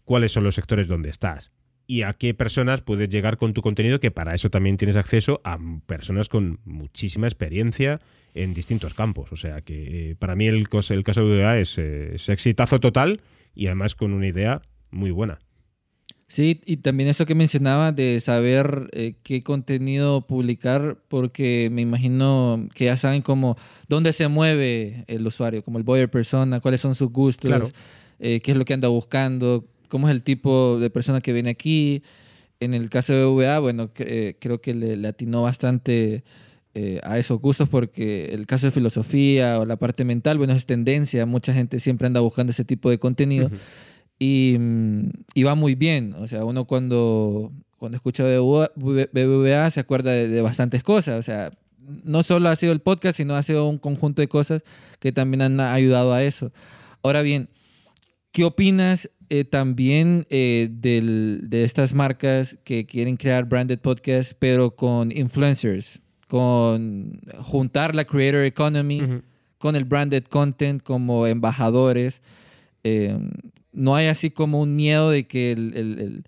cuáles son los sectores donde estás y a qué personas puedes llegar con tu contenido, que para eso también tienes acceso a personas con muchísima experiencia en distintos campos. O sea que eh, para mí el, el caso de UA es, eh, es exitazo total y además con una idea muy buena. Sí, y también eso que mencionaba de saber eh, qué contenido publicar, porque me imagino que ya saben cómo, dónde se mueve el usuario, como el buyer persona, cuáles son sus gustos, eh, qué es lo que anda buscando, cómo es el tipo de persona que viene aquí. En el caso de VA, bueno, eh, creo que le, atinó bastante a esos gustos porque el caso de filosofía o la parte mental, bueno, es tendencia, mucha gente siempre anda buscando ese tipo de contenido. Mm, y, va muy bien. O sea, uno cuando, cuando escucha BBVA se acuerda de, bastantes cosas. O sea, no solo ha sido el podcast, sino ha sido un conjunto de cosas que también han ayudado a eso. Ahora bien, ¿qué opinas eh, también eh, de estas marcas que quieren crear branded podcasts, pero con influencers? Con juntar la creator economy con el branded content como embajadores. Eh, no hay así como un miedo de que, el,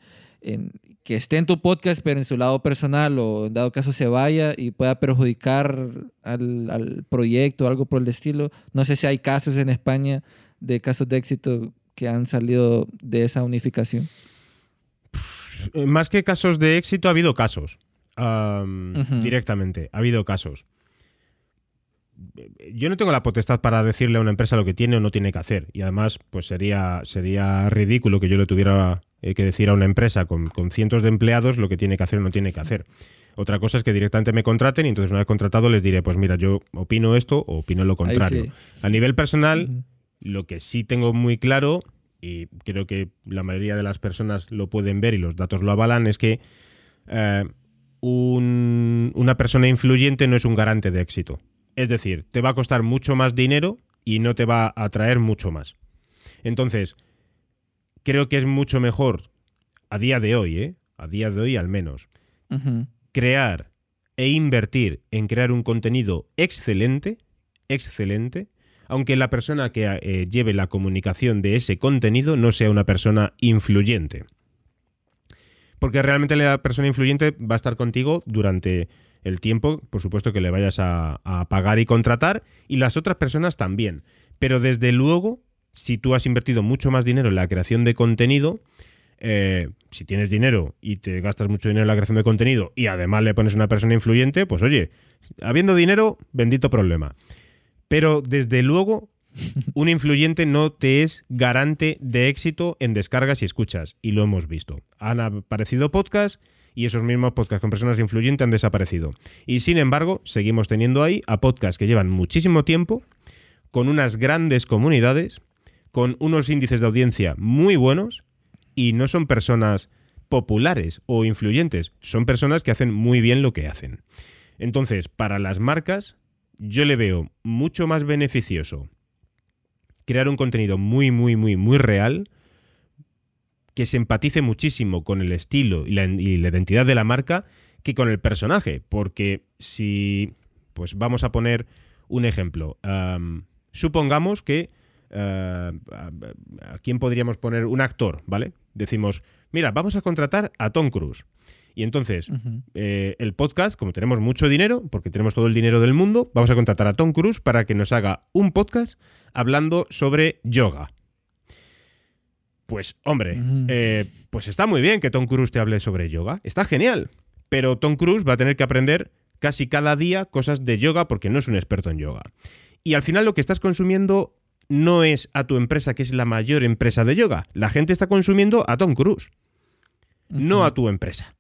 que esté en tu podcast, pero en su lado personal o en dado caso se vaya y pueda perjudicar al, al proyecto o algo por el estilo. No sé si hay casos en España de casos de éxito que han salido de esa unificación. Más que casos de éxito, ha habido casos. Directamente, ha habido casos yo no tengo la potestad para decirle a una empresa lo que tiene o no tiene que hacer. Y además, pues sería, sería ridículo que yo le tuviera eh, que decir a una empresa con, cientos de empleados lo que tiene que hacer o no tiene que hacer. Otra cosa es que directamente me contraten y entonces una vez contratado les diré, pues mira, yo opino esto o opino lo contrario. A nivel personal, lo que sí tengo muy claro, y creo que la mayoría de las personas lo pueden ver y los datos lo avalan, es que eh, una persona influyente no es un garante de éxito. Es decir, te va a costar mucho más dinero y no te va a atraer mucho más. Entonces, creo que es mucho mejor a día de hoy, ¿eh? A día de hoy al menos. Crear e invertir en crear un contenido excelente, excelente, aunque la persona que eh, lleve la comunicación de ese contenido no sea una persona influyente. Porque realmente la persona influyente va a estar contigo durante el tiempo, por supuesto, que le vayas a, pagar y contratar, y las otras personas también. Pero desde luego, si tú has invertido mucho más dinero en la creación de contenido, eh, si tienes dinero y te gastas mucho dinero en la creación de contenido y además le pones una persona influyente, pues oye, habiendo dinero, bendito problema. Pero desde luego, [laughs] un influyente no te es garante de éxito en descargas y escuchas. Y lo hemos visto. Han aparecido podcasts y esos mismos podcasts con personas influyentes han desaparecido. Y sin embargo, seguimos teniendo ahí a podcasts que llevan muchísimo tiempo, con unas grandes comunidades, con unos índices de audiencia muy buenos y no son personas populares o influyentes, son personas que hacen muy bien lo que hacen. Entonces, para las marcas, yo le veo mucho más beneficioso crear un contenido muy, muy, muy, muy real, que se empatice muchísimo con el estilo y la, identidad de la marca que con el personaje. Porque si, pues vamos a poner un ejemplo. supongamos que a quién podríamos poner un actor, ¿vale? Decimos, mira, vamos a contratar a Tom Cruise. Y entonces, eh, el podcast, como tenemos mucho dinero, porque tenemos todo el dinero del mundo, vamos a contratar a Tom Cruise para que nos haga un podcast hablando sobre yoga. Pues, hombre, eh, pues está muy bien que Tom Cruise te hable sobre yoga. Está genial. Pero Tom Cruise va a tener que aprender casi cada día cosas de yoga porque no es un experto en yoga. Y al final lo que estás consumiendo no es a tu empresa, que es la mayor empresa de yoga. La gente está consumiendo a Tom Cruise, no a tu empresa.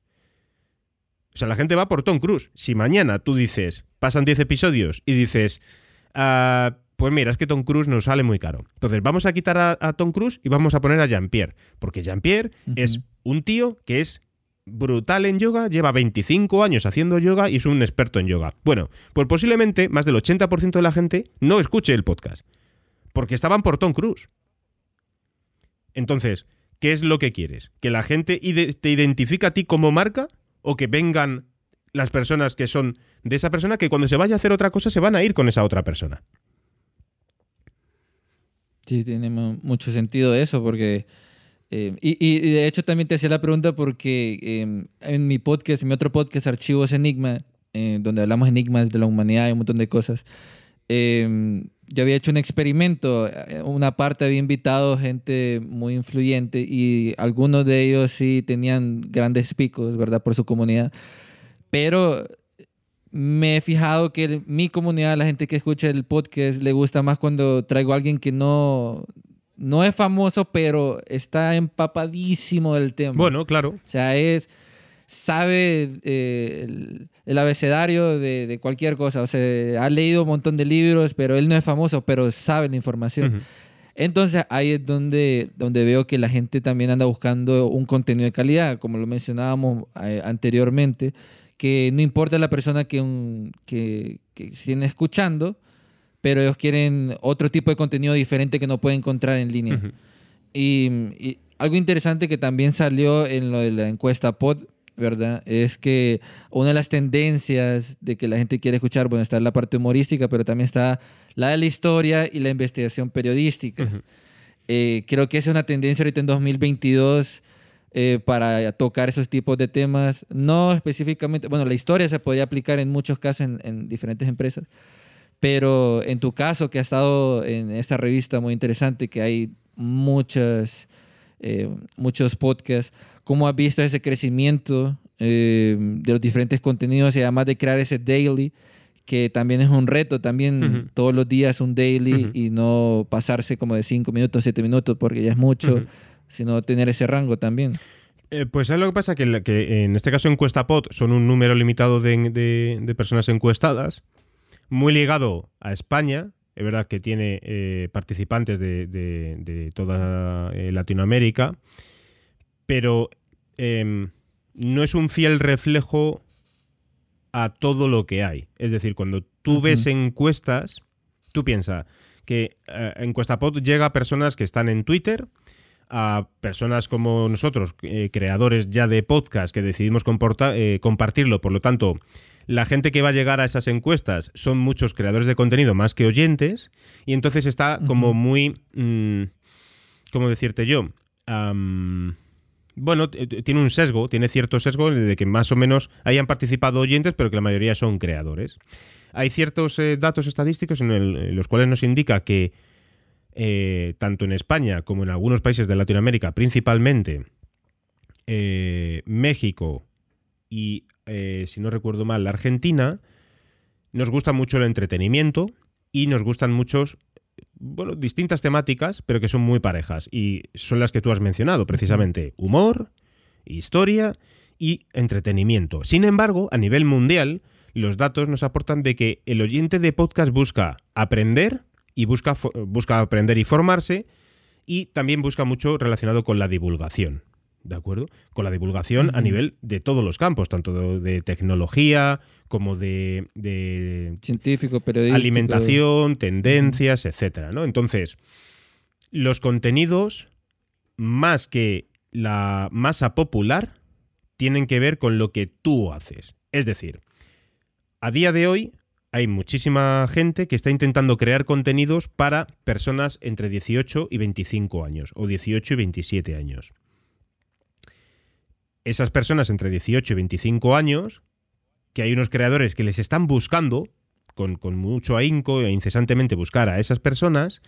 O sea, la gente va por Tom Cruise. Si mañana tú dices, pasan 10 episodios y dices, ah, pues mira, es que Tom Cruise nos sale muy caro. Entonces vamos a quitar a, Tom Cruise y vamos a poner a Jean-Pierre. Porque Jean-Pierre es un tío que es brutal en yoga, lleva 25 años haciendo yoga y es un experto en yoga. Bueno, pues posiblemente más del 80% de la gente no escuche el podcast. Porque estaban por Tom Cruise. Entonces, ¿qué es lo que quieres? ¿Que la gente te identifique a ti como marca? o que vengan las personas que son de esa persona que cuando se vaya a hacer otra cosa se van a ir con esa otra persona. Sí, tiene mucho sentido eso, porque... Eh, y, de hecho también te hacía la pregunta porque em, en mi podcast, en mi otro podcast, Archivos Enigma, eh, donde hablamos enigmas de la humanidad y un montón de cosas, em, yo había hecho un experimento. Eh, una parte había invitado gente muy influyente y algunos de ellos sí tenían grandes picos, ¿verdad? Por su comunidad. Pero me he fijado que mi comunidad, la gente que escucha el podcast, le gusta más cuando traigo a alguien que no, no es famoso, pero está empapadísimo del tema. Bueno, claro. O sea, es sabe eh, el, abecedario de, cualquier cosa. O sea, ha leído un montón de libros, pero él no es famoso, pero sabe la información. Entonces ahí es donde, donde veo que la gente también anda buscando un contenido de calidad, como lo mencionábamos eh, anteriormente, que no importa la persona que, que, que estén escuchando, pero ellos quieren otro tipo de contenido diferente que no pueden encontrar en línea. y, y, algo interesante que también salió en lo de la encuesta POD ¿verdad? Es que una de las tendencias de que la gente quiere escuchar, bueno, está la parte humorística, pero también está la de la historia y la investigación periodística. Eh, creo que es una tendencia ahorita en 2022 eh, para tocar esos tipos de temas. No específicamente, bueno, la historia se podría aplicar en muchos casos en, diferentes empresas, pero en tu caso, que ha estado en esta revista muy interesante, que hay muchas, eh, muchos podcasts, ¿Cómo has visto ese crecimiento eh, de los diferentes contenidos y además de crear ese daily? que también es un reto, también todos los días un daily y no pasarse como de 5 minutos, 7 minutos, porque ya es mucho, sino tener ese rango también. Eh, pues es lo que pasa, que, que en este caso EncuestaPod son un número limitado de, personas encuestadas, muy ligado a España, es verdad que tiene eh, participantes de, toda Latinoamérica, pero em, no es un fiel reflejo a todo lo que hay. Es decir, cuando tú ves encuestas, tú piensas que eh, EncuestaPod llega a personas que están en Twitter, a personas como nosotros, eh, creadores ya de podcast, que decidimos eh, compartirlo, por lo tanto, la gente que va a llegar a esas encuestas son muchos creadores de contenido más que oyentes, y entonces está como muy... Mm, ¿Cómo decirte yo? bueno, tiene un sesgo, tiene cierto sesgo de que más o menos hayan participado oyentes, pero que la mayoría son creadores. Hay ciertos eh, datos estadísticos en, los cuales nos indica que eh, tanto en España como en algunos países de Latinoamérica, principalmente eh, México y, si no recuerdo mal, la Argentina, nos gusta mucho el entretenimiento y nos gustan muchos bueno, distintas temáticas, pero que son muy parejas. Y son las que tú has mencionado, precisamente. Humor, historia y entretenimiento. Sin embargo, a nivel mundial, los datos nos aportan de que el oyente de podcast busca aprender y busca, busca aprender y formarse y también busca mucho relacionado con la divulgación. ¿De acuerdo? Con la divulgación a nivel de todos los campos, tanto de, tecnología como de, científico, periodístico, alimentación, tendencias, etcétera, ¿no? Entonces, los contenidos, más que la masa popular, tienen que ver con lo que tú haces. Es decir, a día de hoy hay muchísima gente que está intentando crear contenidos para personas entre 18 y 25 años o 18 y 27 años. Esas personas entre 18 y 25 años, que hay unos creadores que les están buscando, con, mucho ahínco e incesantemente buscar a esas personas,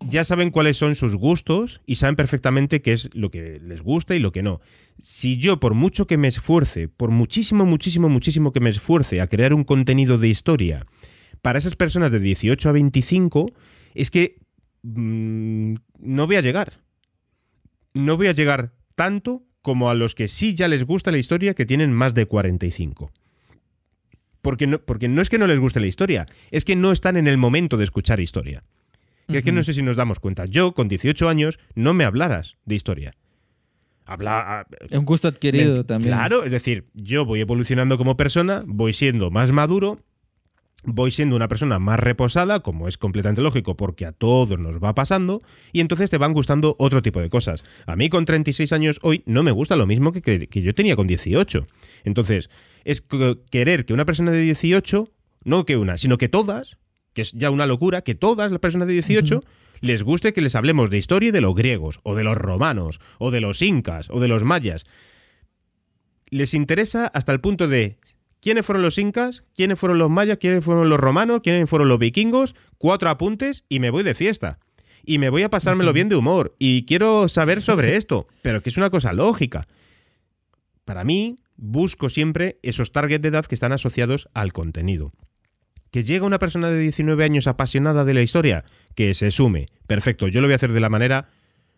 ya saben cuáles son sus gustos y saben perfectamente qué es lo que les gusta y lo que no. Si yo, por mucho que me esfuerce, por muchísimo, muchísimo, muchísimo que me esfuerce a crear un contenido de historia para esas personas de 18 a 25, es que mm, no voy a llegar. No voy a llegar tanto como a los que sí ya les gusta la historia que tienen más de 45. Porque no, porque no es que no les guste la historia, es que no están en el momento de escuchar historia. Que es que no sé si nos damos cuenta. Yo, con 18 años, no me hablaras de historia. Habla, es un gusto adquirido también. Claro, es decir, yo voy evolucionando como persona, voy siendo más maduro voy siendo una persona más reposada, como es completamente lógico, porque a todos nos va pasando, y entonces te van gustando otro tipo de cosas. A mí con 36 años hoy no me gusta lo mismo que, yo tenía con 18. Entonces, es querer que una persona de 18, no que una, sino que todas, que es ya una locura, que todas las personas de 18... les guste que les hablemos de historia de los griegos, o de los romanos, o de los incas, o de los mayas. Les interesa hasta el punto de, quiénes fueron los incas, quiénes fueron los mayas, quiénes fueron los romanos, quiénes fueron los vikingos, cuatro apuntes y me voy de fiesta. Y me voy a pasármelo bien de humor. Y quiero saber sobre [laughs] esto, pero que es una cosa lógica. Para mí, busco siempre esos targets de edad que están asociados al contenido. Que llega una persona de 19 años apasionada de la historia, que se sume. Perfecto, yo lo voy a hacer de la manera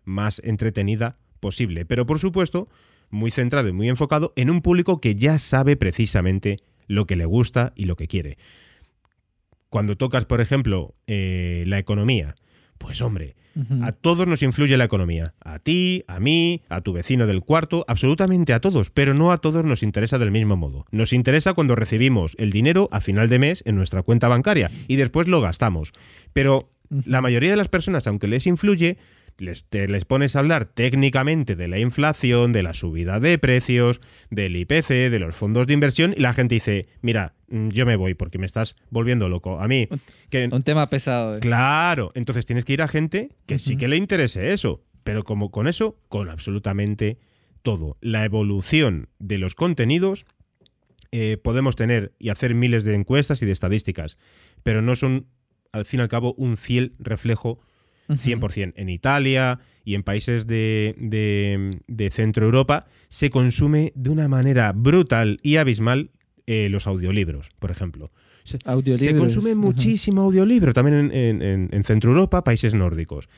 más entretenida posible. Pero por supuesto, muy centrado y muy enfocado en un público que ya sabe precisamente lo que le gusta y lo que quiere. Cuando tocas, por ejemplo, eh, la economía, pues hombre, a todos nos influye la economía. A ti, a mí, a tu vecino del cuarto, absolutamente a todos, pero no a todos nos interesa del mismo modo. Nos interesa cuando recibimos el dinero a final de mes en nuestra cuenta bancaria y después lo gastamos. Pero la mayoría de las personas, aunque les influye, les, les pones a hablar técnicamente de la inflación, de la subida de precios, del IPC, de los fondos de inversión, y la gente dice, mira, mm, yo me voy porque me estás volviendo loco. A mí... Que, un tema pesado. Eh. Claro, entonces tienes que ir a gente que sí que le interese eso, pero como con eso, con absolutamente todo. La evolución de los contenidos eh, podemos tener y hacer miles de encuestas y de estadísticas, pero no son, al fin y al cabo, un fiel reflejo 100%. En Italia y en países de, de, Centro Europa se consume de una manera brutal y abismal eh, los audiolibros, por ejemplo. Se, se consume muchísimo audiolibro también en, en, Centro Europa, países nórdicos.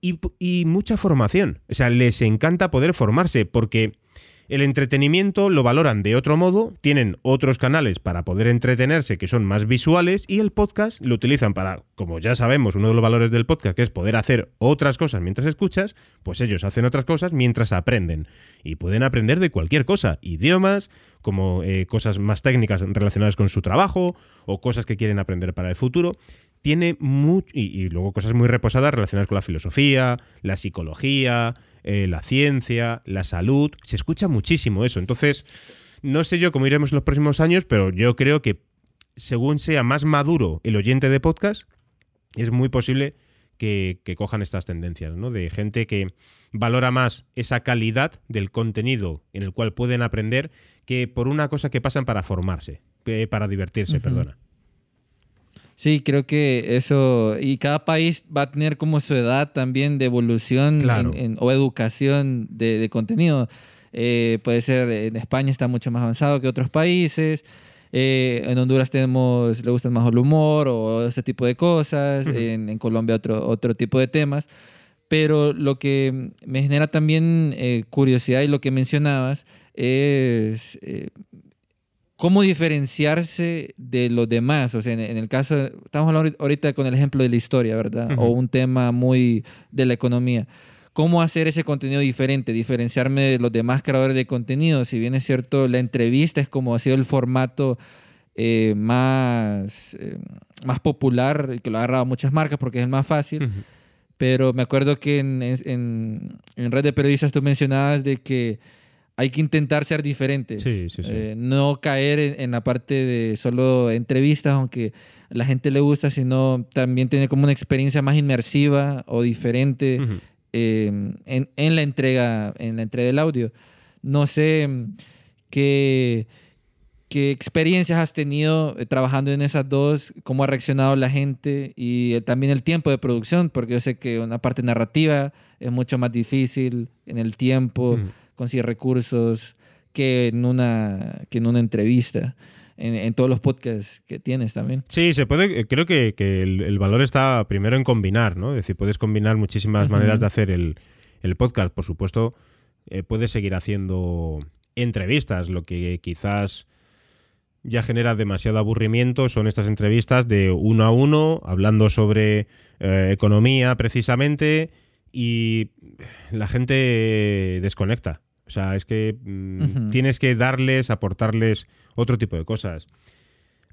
Y, y mucha formación. O sea, les encanta poder formarse porque el entretenimiento lo valoran de otro modo, tienen otros canales para poder entretenerse que son más visuales y el podcast lo utilizan para, como ya sabemos, uno de los valores del podcast que es poder hacer otras cosas mientras escuchas, pues ellos hacen otras cosas mientras aprenden. Y pueden aprender de cualquier cosa, idiomas, como eh, cosas más técnicas relacionadas con su trabajo o cosas que quieren aprender para el futuro. Tiene mucho. Y, luego cosas muy reposadas relacionadas con la filosofía, la psicología, eh, la ciencia, la salud. Se escucha muchísimo eso. Entonces, no sé yo cómo iremos en los próximos años, pero yo creo que según sea más maduro el oyente de podcast, es muy posible que, cojan estas tendencias, ¿no? De gente que valora más esa calidad del contenido en el cual pueden aprender que por una cosa que pasan para formarse, para divertirse, perdona. Sí, creo que eso, y cada país va a tener como su edad también de evolución o educación de, contenido. Eh, puede ser, en España está mucho más avanzado que otros países. Eh, en Honduras tenemos, le gusta más el humor o ese tipo de cosas. en, Colombia otro, otro tipo de temas. Pero lo que me genera también eh, curiosidad y lo que mencionabas es eh, cómo diferenciarse de los demás. O sea, en, el caso, estamos hablando ahorita con el ejemplo de la historia, ¿verdad? O un tema muy de la economía cómo hacer ese contenido diferente, diferenciarme de los demás creadores de contenido. Si bien es cierto, la entrevista es como ha sido el formato eh, más, eh, más popular, que lo ha agarrado muchas marcas porque es el más fácil. Pero me acuerdo que en, en, en, Red de Periodistas tú mencionabas de que hay que intentar ser diferentes. Eh, no caer en, la parte de solo entrevistas, aunque a la gente le gusta, sino también tener como una experiencia más inmersiva o diferente. Em, en, la entrega, en la entrega del audio. No sé em, qué, qué experiencias has tenido eh, trabajando en esas dos, cómo ha reaccionado la gente y también el tiempo de producción, porque yo sé que una parte narrativa es mucho más difícil en el tiempo, conseguir recursos que en una, que en una entrevista en, todos los podcasts que tienes también. Sí, se puede, eh, creo que, el, valor está primero en combinar, ¿no? Es decir, puedes combinar muchísimas maneras de hacer el, podcast. Por supuesto, eh, puedes seguir haciendo entrevistas, lo que quizás ya genera demasiado aburrimiento son estas entrevistas de uno a uno, hablando sobre eh, economía precisamente, y la gente desconecta. O sea, es que mm, tienes que darles, aportarles otro tipo de cosas.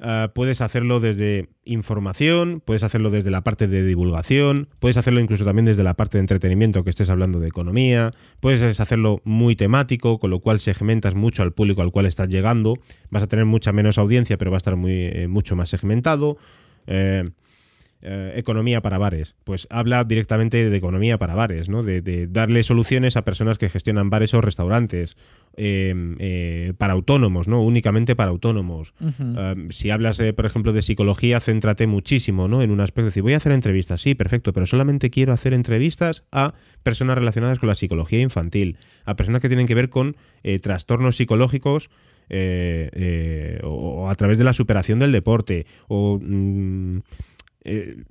Ah, puedes hacerlo desde información, puedes hacerlo desde la parte de divulgación, puedes hacerlo incluso también desde la parte de entretenimiento que estés hablando de economía, puedes hacerlo muy temático, con lo cual segmentas mucho al público al cual estás llegando, vas a tener mucha menos audiencia, pero va a estar muy, eh, mucho más segmentado. Eh, eh, economía para bares. Pues habla directamente de economía para bares, ¿no? De, darle soluciones a personas que gestionan bares o restaurantes. Em, eh, para autónomos, ¿no? Únicamente para autónomos. Em, si hablas, por ejemplo, de psicología, céntrate muchísimo, ¿no? En un aspecto. Decir, voy a hacer entrevistas, sí, perfecto, pero solamente quiero hacer entrevistas a personas relacionadas con la psicología infantil, a personas que tienen que ver con eh, trastornos psicológicos. o, a través de la superación del deporte o mm, eh,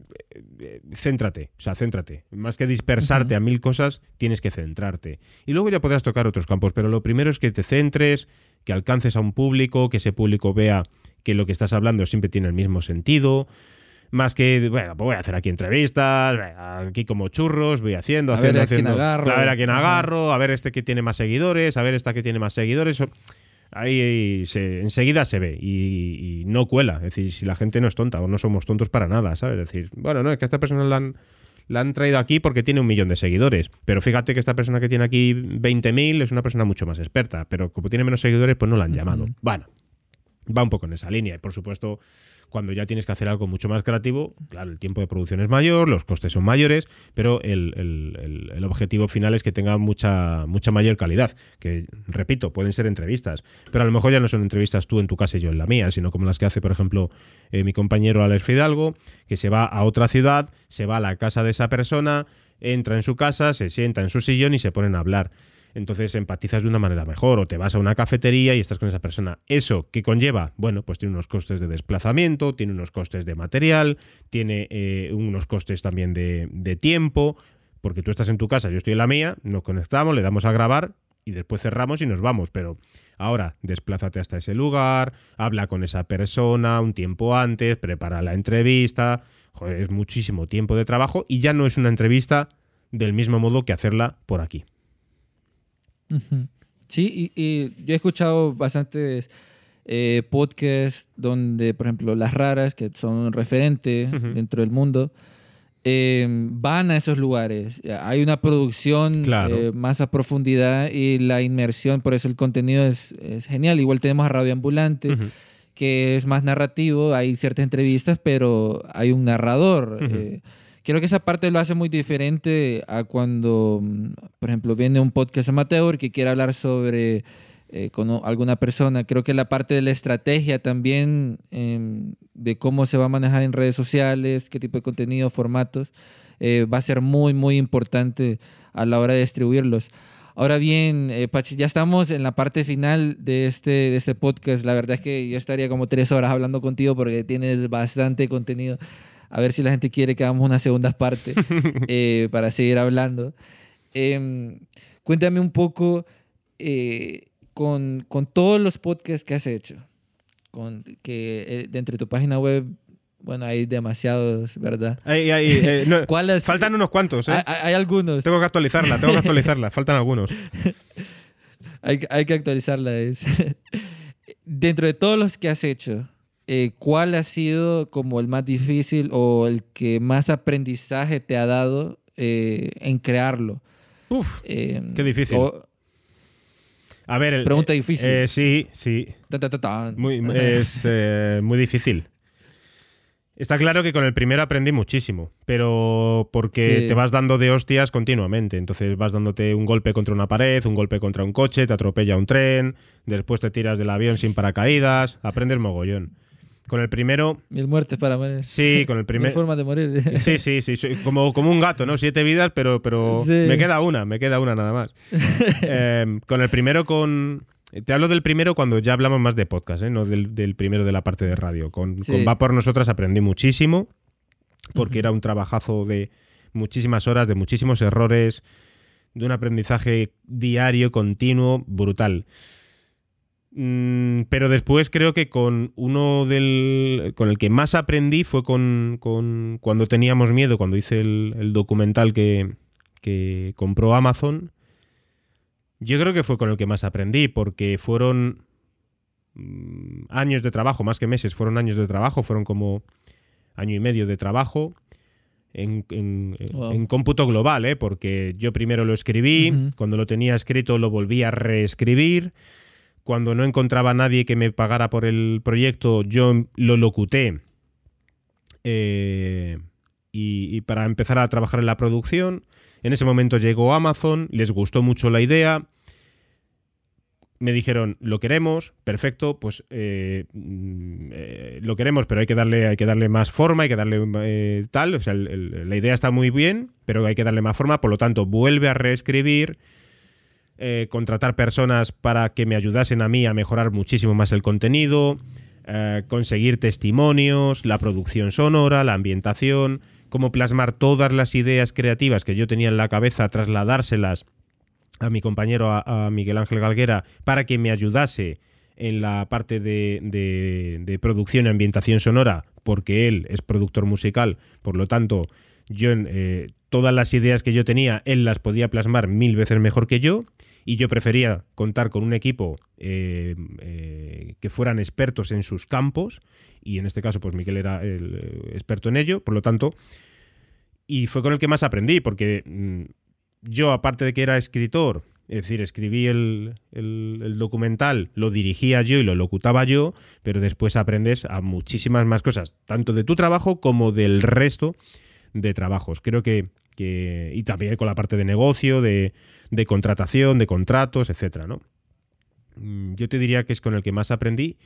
eh, céntrate, o sea, céntrate. Más que dispersarte a mil cosas, tienes que centrarte. Y luego ya podrás tocar otros campos, pero lo primero es que te centres, que alcances a un público, que ese público vea que lo que estás hablando siempre tiene el mismo sentido. Más que, bueno, pues voy a hacer aquí entrevistas, aquí como churros, voy haciendo, haciendo, haciendo. a ver a quién agarro, a ver este que tiene más seguidores, a ver esta que tiene más seguidores ahí se, enseguida se ve y, no cuela. Es decir, si la gente no es tonta o no somos tontos para nada, ¿sabes? Es decir, bueno, no, es que a esta persona la han, la han traído aquí porque tiene un millón de seguidores. Pero fíjate que esta persona que tiene aquí 20.000 es una persona mucho más experta. Pero como tiene menos seguidores, pues no la han llamado. Bueno, va un poco en esa línea. Y por supuesto, cuando ya tienes que hacer algo mucho más creativo, claro, el tiempo de producción es mayor, los costes son mayores, pero el, objetivo final es que tenga mucha, mucha mayor calidad. Que, repito, pueden ser entrevistas, pero a lo mejor ya no son entrevistas tú en tu casa y yo en la mía, sino como las que hace, por ejemplo, eh, mi compañero Alex Fidalgo, que se va a otra ciudad, se va a la casa de esa persona, entra en su casa, se sienta en su sillón y se ponen a hablar entonces empatizas de una manera mejor o te vas a una cafetería y estás con esa persona. ¿Eso qué conlleva? Bueno, pues tiene unos costes de desplazamiento, tiene unos costes de material, tiene eh, unos costes también de, tiempo, porque tú estás en tu casa, yo estoy en la mía, nos conectamos, le damos a grabar y después cerramos y nos vamos, pero ahora desplázate hasta ese lugar, habla con esa persona un tiempo antes, prepara la entrevista, es muchísimo tiempo de trabajo y ya no es una entrevista del mismo modo que hacerla por aquí. Sí, y, yo he escuchado bastantes eh, podcasts donde, por ejemplo, las raras, que son referentes dentro del mundo, eh, van a esos lugares. Hay una producción eh, más a profundidad y la inmersión, por eso el contenido es, genial. Igual tenemos a Radio Ambulante, que es más narrativo, hay ciertas entrevistas, pero hay un narrador. Eh, creo que esa parte lo hace muy diferente a cuando, mm, por ejemplo, viene un podcast amateur que quiere hablar sobre eh, con alguna persona. Creo que la parte de la estrategia también, em, de cómo se va a manejar en redes sociales, qué tipo de contenido, formatos, eh, va a ser muy, muy importante a la hora de distribuirlos. Ahora bien, eh, Pachi, ya estamos en la parte final de este, de este podcast. La verdad es que yo estaría como tres horas hablando contigo porque tienes bastante contenido. A ver si la gente quiere que hagamos una segunda parte [laughs] para seguir hablando. Em, cuéntame un poco con, con todos los podcasts que has hecho, con, que eh, dentro de tu página web bueno, hay demasiados, ¿verdad? Eh, [laughs] faltan unos cuantos, ¿eh? Hay, algunos. Tengo que actualizarla, tengo que actualizarla. [laughs] faltan algunos. hay, hay, que actualizarla. Es. Dentro de todos los que has hecho, ¿cuál ha sido como el más difícil o el que más aprendizaje te ha dado en crearlo? Uf, qué difícil. A ver, pregunta eh, difícil. Eh, sí, sí. muy, [laughs] es eh, muy difícil. Está claro que con el primero aprendí muchísimo, pero porque te vas dando de hostias continuamente. Entonces vas dándote un golpe contra una pared, un golpe contra un coche, te atropella un tren, después te tiras del avión sin paracaídas, aprendes mogollón. Con el primero. Mil muertes para morir. Sí, con el [laughs] primero. Formas de morir. Sí, sí, sí. Como, como un gato, ¿no? Siete vidas, pero, pero me queda una, me queda una nada más. [laughs] Em, con el primero, con. Te hablo del primero cuando ya hablamos más de podcast, ¿eh? no del, primero de la parte de radio. Con, con Vapor nosotras aprendí muchísimo, porque era un trabajazo de muchísimas horas, de muchísimos errores, de un aprendizaje diario, continuo, brutal. Mm, pero después creo que con uno del. con el que más aprendí fue con. cuando teníamos miedo, cuando hice el, documental que, que, compró Amazon. Yo creo que fue con el que más aprendí, porque fueron mm, años de trabajo, más que meses, fueron años de trabajo, fueron como año y medio de trabajo. En, cómputo global, ¿eh? porque yo primero lo escribí, cuando lo tenía escrito lo volví a reescribir, cuando no encontraba a nadie que me pagara por el proyecto, yo lo locuté. Eh, y, para empezar a trabajar en la producción. En ese momento llegó Amazon, les gustó mucho la idea. Me dijeron, lo queremos, perfecto, pues eh, mm, eh, lo queremos, pero hay que darle, hay que darle más forma, hay que darle tal. O sea, la idea está muy bien, pero hay que darle más forma. Por lo tanto, vuelve a reescribir eh, contratar personas para que me ayudasen a mí a mejorar muchísimo más el contenido, eh, conseguir testimonios, la producción sonora, la ambientación, cómo plasmar todas las ideas creativas que yo tenía en la cabeza, trasladárselas a mi compañero, a, Miguel Ángel Galguera, para que me ayudase en la parte de, producción y ambientación sonora, porque él es productor musical, por lo tanto, yo eh, todas las ideas que yo tenía, él las podía plasmar mil veces mejor que yo y yo prefería contar con un equipo eh, eh, que fueran expertos en sus campos y en este caso pues Miguel era el eh, experto en ello, por lo tanto, y fue con el que más aprendí porque mm, yo aparte de que era escritor, es decir, escribí el, el, documental, lo dirigía yo y lo locutaba yo, pero después aprendes a muchísimas más cosas, tanto de tu trabajo como del resto de trabajos. Creo que, que y también con la parte de negocio, de, de contratación, de contratos, etcétera, ¿no? Mm, yo te diría que es con el que más aprendí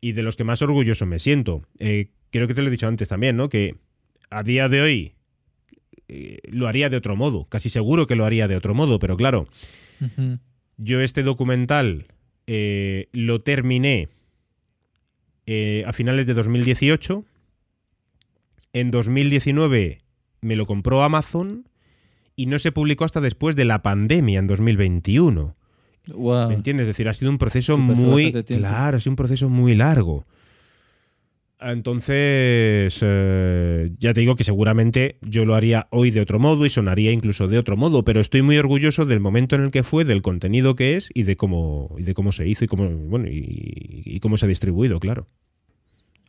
y de los que más orgulloso me siento. Eh, creo que te lo he dicho antes también, ¿no? Que a día de hoy eh, lo haría de otro modo, casi seguro que lo haría de otro modo, pero claro, yo este documental eh, lo terminé a finales de 2018, en 2019 me lo compró Amazon y no se publicó hasta después de la pandemia en 2021. ¿Me entiendes? Es decir, ha sido un proceso muy claro, ha sido un proceso muy largo. Entonces, eh, ya te digo que seguramente yo lo haría hoy de otro modo y sonaría incluso de otro modo, pero estoy muy orgulloso del momento en el que fue, del contenido que es y de cómo, y de cómo se hizo y cómo, bueno, y, cómo se ha distribuido, claro.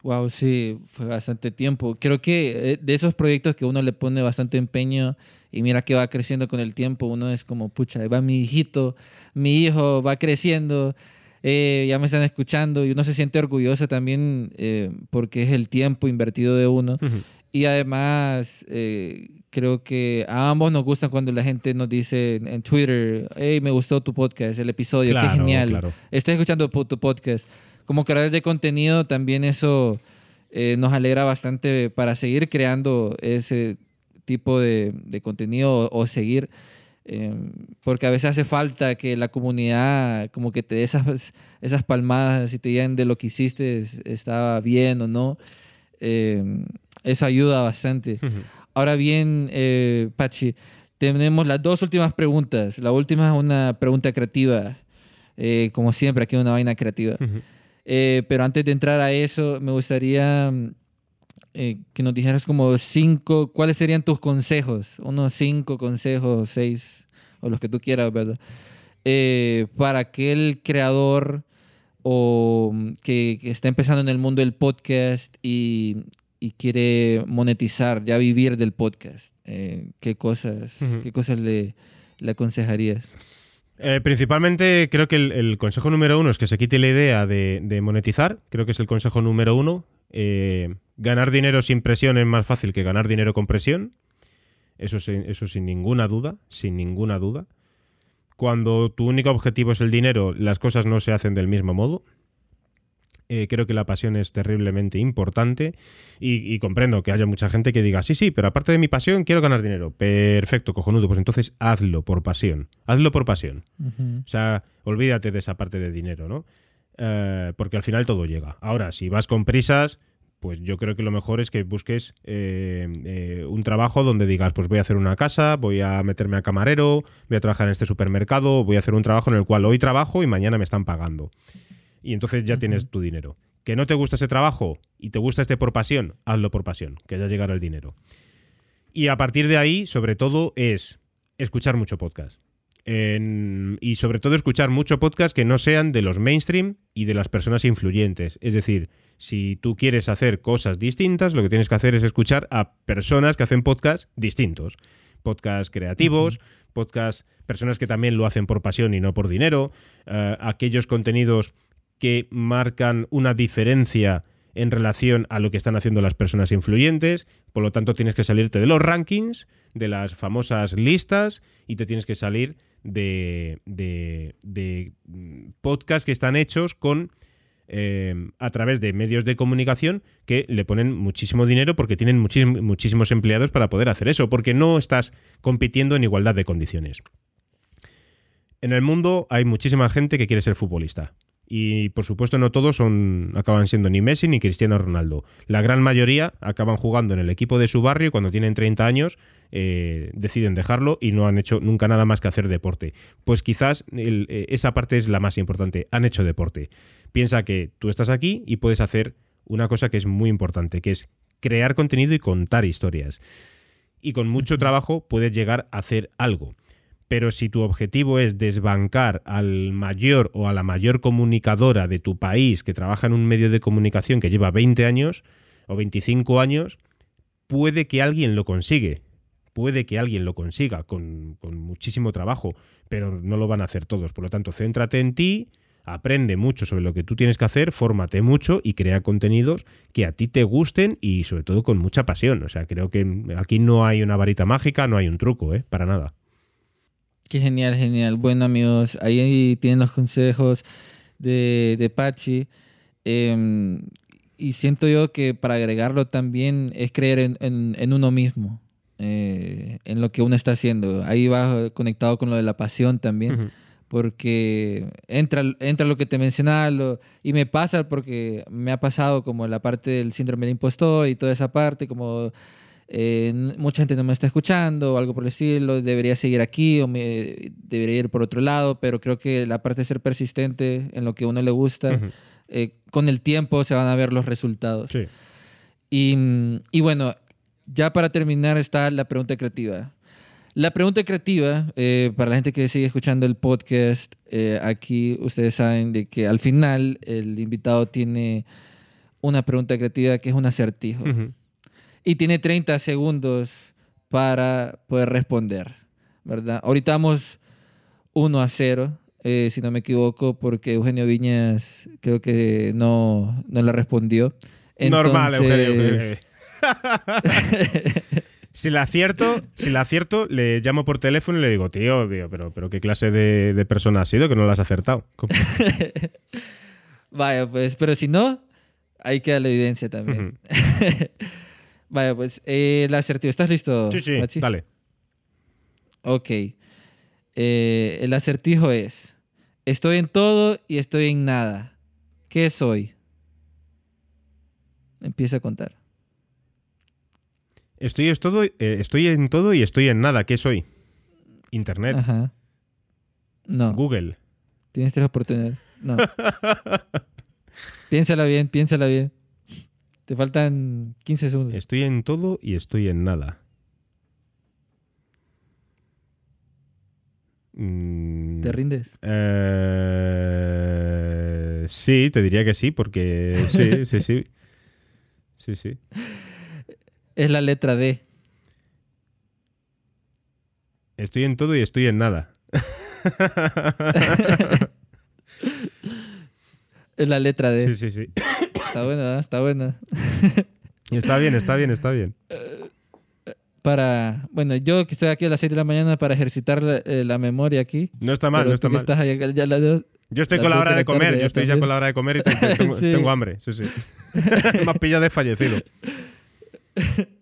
Wow, sí, fue bastante tiempo. Creo que eh, de esos proyectos que uno le pone bastante empeño y mira que va creciendo con el tiempo, uno es como, pucha, ahí va mi hijito, mi hijo va creciendo eh, ya me están escuchando y uno se siente orgulloso también eh, porque es el tiempo invertido de uno. Y además, eh, creo que a ambos nos gusta cuando la gente nos dice en Twitter, hey, me gustó tu podcast, el episodio, qué genial. Estoy escuchando tu podcast. Como creadores de contenido, también eso nos alegra bastante para seguir creando ese tipo de, de contenido o, o seguir Em, porque a veces hace falta que la comunidad como que te dé esas, esas palmadas y te digan de lo que hiciste estaba bien o no. Em, eso ayuda bastante. Ahora bien, eh, Pachi, tenemos las dos últimas preguntas. La última es una pregunta creativa, eh, como siempre, aquí una vaina creativa. Eh, pero antes de entrar a eso, me gustaría eh, que nos dijeras como cinco, ¿cuáles serían tus consejos? Unos cinco consejos, seis, o los que tú quieras, ¿verdad? Eh, para aquel creador o mm, que, está empezando en el mundo del podcast y, y quiere monetizar, ya vivir del podcast. Eh, ¿Qué cosas, ¿qué cosas le, le aconsejarías? Principalmente creo que el, consejo número uno es que se quite la idea de, de, monetizar, creo que es el consejo número uno. Eh, ganar dinero sin presión es más fácil que ganar dinero con presión. Eso, eso sin ninguna duda, sin ninguna duda. Cuando tu único objetivo es el dinero, las cosas no se hacen del mismo modo. Eh, creo que la pasión es terriblemente importante y, comprendo que haya mucha gente que diga, sí, sí, pero aparte de mi pasión quiero ganar dinero. Perfecto, cojonudo, pues entonces hazlo por pasión. Hazlo por pasión. O sea, olvídate de esa parte de dinero, ¿no? Eh, porque al final todo llega. Ahora, si vas con prisas, pues yo creo que lo mejor es que busques eh, eh, un trabajo donde digas, pues voy a hacer una casa, voy a meterme a camarero, voy a trabajar en este supermercado, voy a hacer un trabajo en el cual hoy trabajo y mañana me están pagando. Y entonces ya tienes tu dinero. ¿Que no te gusta ese trabajo y te gusta este por pasión? Hazlo por pasión, que ya llegará el dinero. Y a partir de ahí, sobre todo, es escuchar mucho podcast y sobre todo escuchar mucho podcast que no sean de los mainstream y de las personas influyentes. Es decir, si tú quieres hacer cosas distintas, lo que tienes que hacer es escuchar a personas que hacen podcasts distintos. Podcasts creativos, podcasts, personas que también lo hacen por pasión y no por dinero, eh, aquellos contenidos que marcan una diferencia en relación a lo que están haciendo las personas influyentes, por lo tanto tienes que salirte de los rankings, de las famosas listas y te tienes que salir de, de, podcasts que están hechos con eh, a través de medios de comunicación que le ponen muchísimo dinero porque tienen muchísimos empleados para poder hacer eso, porque no estás compitiendo en igualdad de condiciones. En el mundo hay muchísima gente que quiere ser futbolista. Y por supuesto no todos son, acaban siendo ni Messi ni Cristiano Ronaldo. La gran mayoría acaban jugando en el equipo de su barrio y cuando tienen 30 años eh, deciden dejarlo y no han hecho nunca nada más que hacer deporte. Pues quizás eh, esa parte es la más importante. Han hecho deporte. Piensa que tú estás aquí y puedes hacer una cosa que es muy importante, que es crear contenido y contar historias. Y con mucho trabajo puedes llegar a hacer algo. Pero si tu objetivo es desbancar al mayor o a la mayor comunicadora de tu país que trabaja en un medio de comunicación que lleva 20 años o 25 años, puede que alguien lo consigue. Puede que alguien lo consiga con, muchísimo trabajo, pero no lo van a hacer todos. Por lo tanto, céntrate en ti, aprende mucho sobre lo que tú tienes que hacer, fórmate mucho y crea contenidos que a ti te gusten y sobre todo con mucha pasión. O sea, creo que aquí no hay una varita mágica, no hay un truco, ¿eh? Para nada. Qué genial, genial. Bueno, amigos, ahí tienen los consejos de, de Pachi. Em, y siento yo que para agregarlo también es creer en, uno mismo, eh, en lo que uno está haciendo. Ahí va conectado con lo de la pasión también, porque entra, entra lo que te mencionaba y me pasa porque me ha pasado como la parte del síndrome del impostor y toda esa parte, como eh, mucha gente no me está escuchando o algo por el estilo, debería seguir aquí o me, debería ir por otro lado, pero creo que la parte de ser persistente en lo que a uno le gusta eh, con el tiempo se van a ver los resultados. Y, y, bueno, ya para terminar está la pregunta creativa. La pregunta creativa, eh, para la gente que sigue escuchando el podcast, eh, aquí ustedes saben de que al final el invitado tiene una pregunta creativa que es un acertijo. Y tiene 30 segundos para poder responder, ¿verdad? Ahorita vamos 1 a 0, eh, si no me equivoco, porque Eugenio Viñas creo que no, no le respondió. Normal, Eugenio. [laughs] si la acierto, si la acierto, le llamo por teléfono y le digo, tío, pero, pero ¿qué clase de, persona has sido que no la has acertado? [laughs] Vaya, pues, pero si no, ahí queda la evidencia también. [laughs] Vaya, pues, eh, el acertijo. ¿Estás listo? Sí, sí, dale. Ok. Eh, el acertijo es, estoy en todo y estoy en nada. ¿Qué soy? Empieza a contar. Estoy, todo, eh, estoy en todo y estoy en nada. ¿Qué soy? Internet. Ajá. No. Google. Tienes tres oportunidades. No. [laughs] piénsala bien, piénsala bien. Te faltan 15 segundos. Estoy en todo y estoy en nada. Mm, ¿Te rindes? Eh, sí, te diría que sí, porque [laughs] sí, sí, sí. Sí, sí. Es la letra D. Estoy en todo y estoy en nada. [laughs] es la letra D. Sí, sí, sí. [laughs] Está buena, está buena. está bien, está bien, está bien. Para, bueno, yo que estoy aquí a las 6 de la mañana para ejercitar la, eh, memoria aquí. No está mal, no está mal. yo estoy con la hora de comer, yo estoy ya con la hora de comer y [laughs] tengo, hambre, sí, sí. [laughs] Me has pillado desfallecido. [laughs]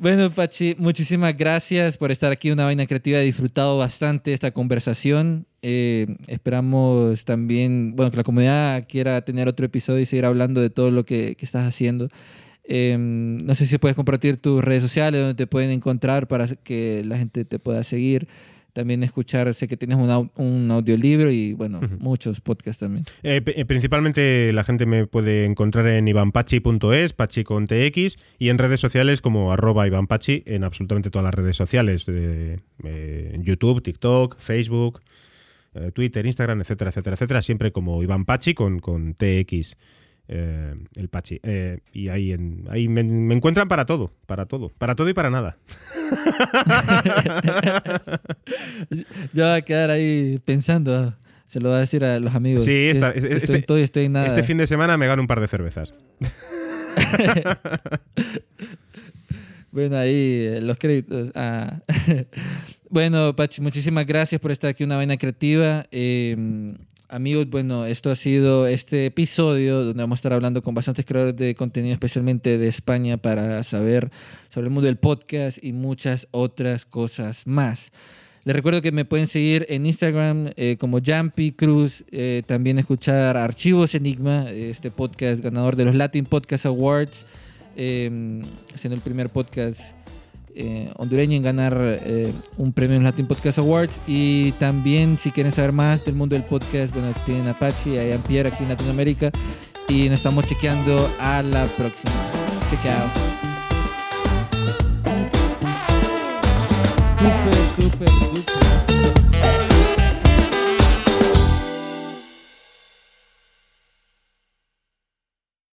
Bueno, Pachi, muchísimas gracias por estar aquí. Una vaina creativa. He disfrutado bastante esta conversación. Eh, esperamos también, bueno, que la comunidad quiera tener otro episodio y seguir hablando de todo lo que, estás haciendo. Em, no sé si puedes compartir tus redes sociales donde te pueden encontrar para que la gente te pueda seguir también escuchar, sé que tienes un, audiolibro y bueno, muchos podcasts también. Eh, eh, principalmente la gente me puede encontrar en ivanpachi.es, pachi con TX, y en redes sociales como arroba ivanpachi, en absolutamente todas las redes sociales, de, eh, YouTube, TikTok, Facebook, Twitter, Instagram, etcétera, etcétera, etcétera, siempre como Iván Pachi con, con TX. Eh, el Pachi. Eh, y ahí, en, ahí me, encuentran para todo, para todo, para todo y para nada. [laughs] Yo voy a quedar ahí pensando, se lo voy a decir a los amigos. Sí, este, todo y estoy nada. este fin de semana me gano un par de cervezas. [laughs] bueno, ahí eh, los créditos. Ah. [laughs] bueno, Pachi, muchísimas gracias por estar aquí, una vaina creativa. Amigos, bueno, esto ha sido este episodio donde vamos a estar hablando con bastantes creadores de contenido, especialmente de España, para saber sobre el mundo del podcast y muchas otras cosas más. Les recuerdo que me pueden seguir en Instagram eh, como Jumpy Cruz, eh, también escuchar Archivos Enigma, este podcast ganador de los Latin Podcast Awards, eh, siendo el primer podcast eh, hondureño en ganar eh, un premio en Latin Podcast Awards. Y también, si quieren saber más del mundo del podcast, bueno, tienen Apache, a Pierre aquí en Latinoamérica. Y nos estamos chequeando a la próxima. Chequeado. Super, super, super.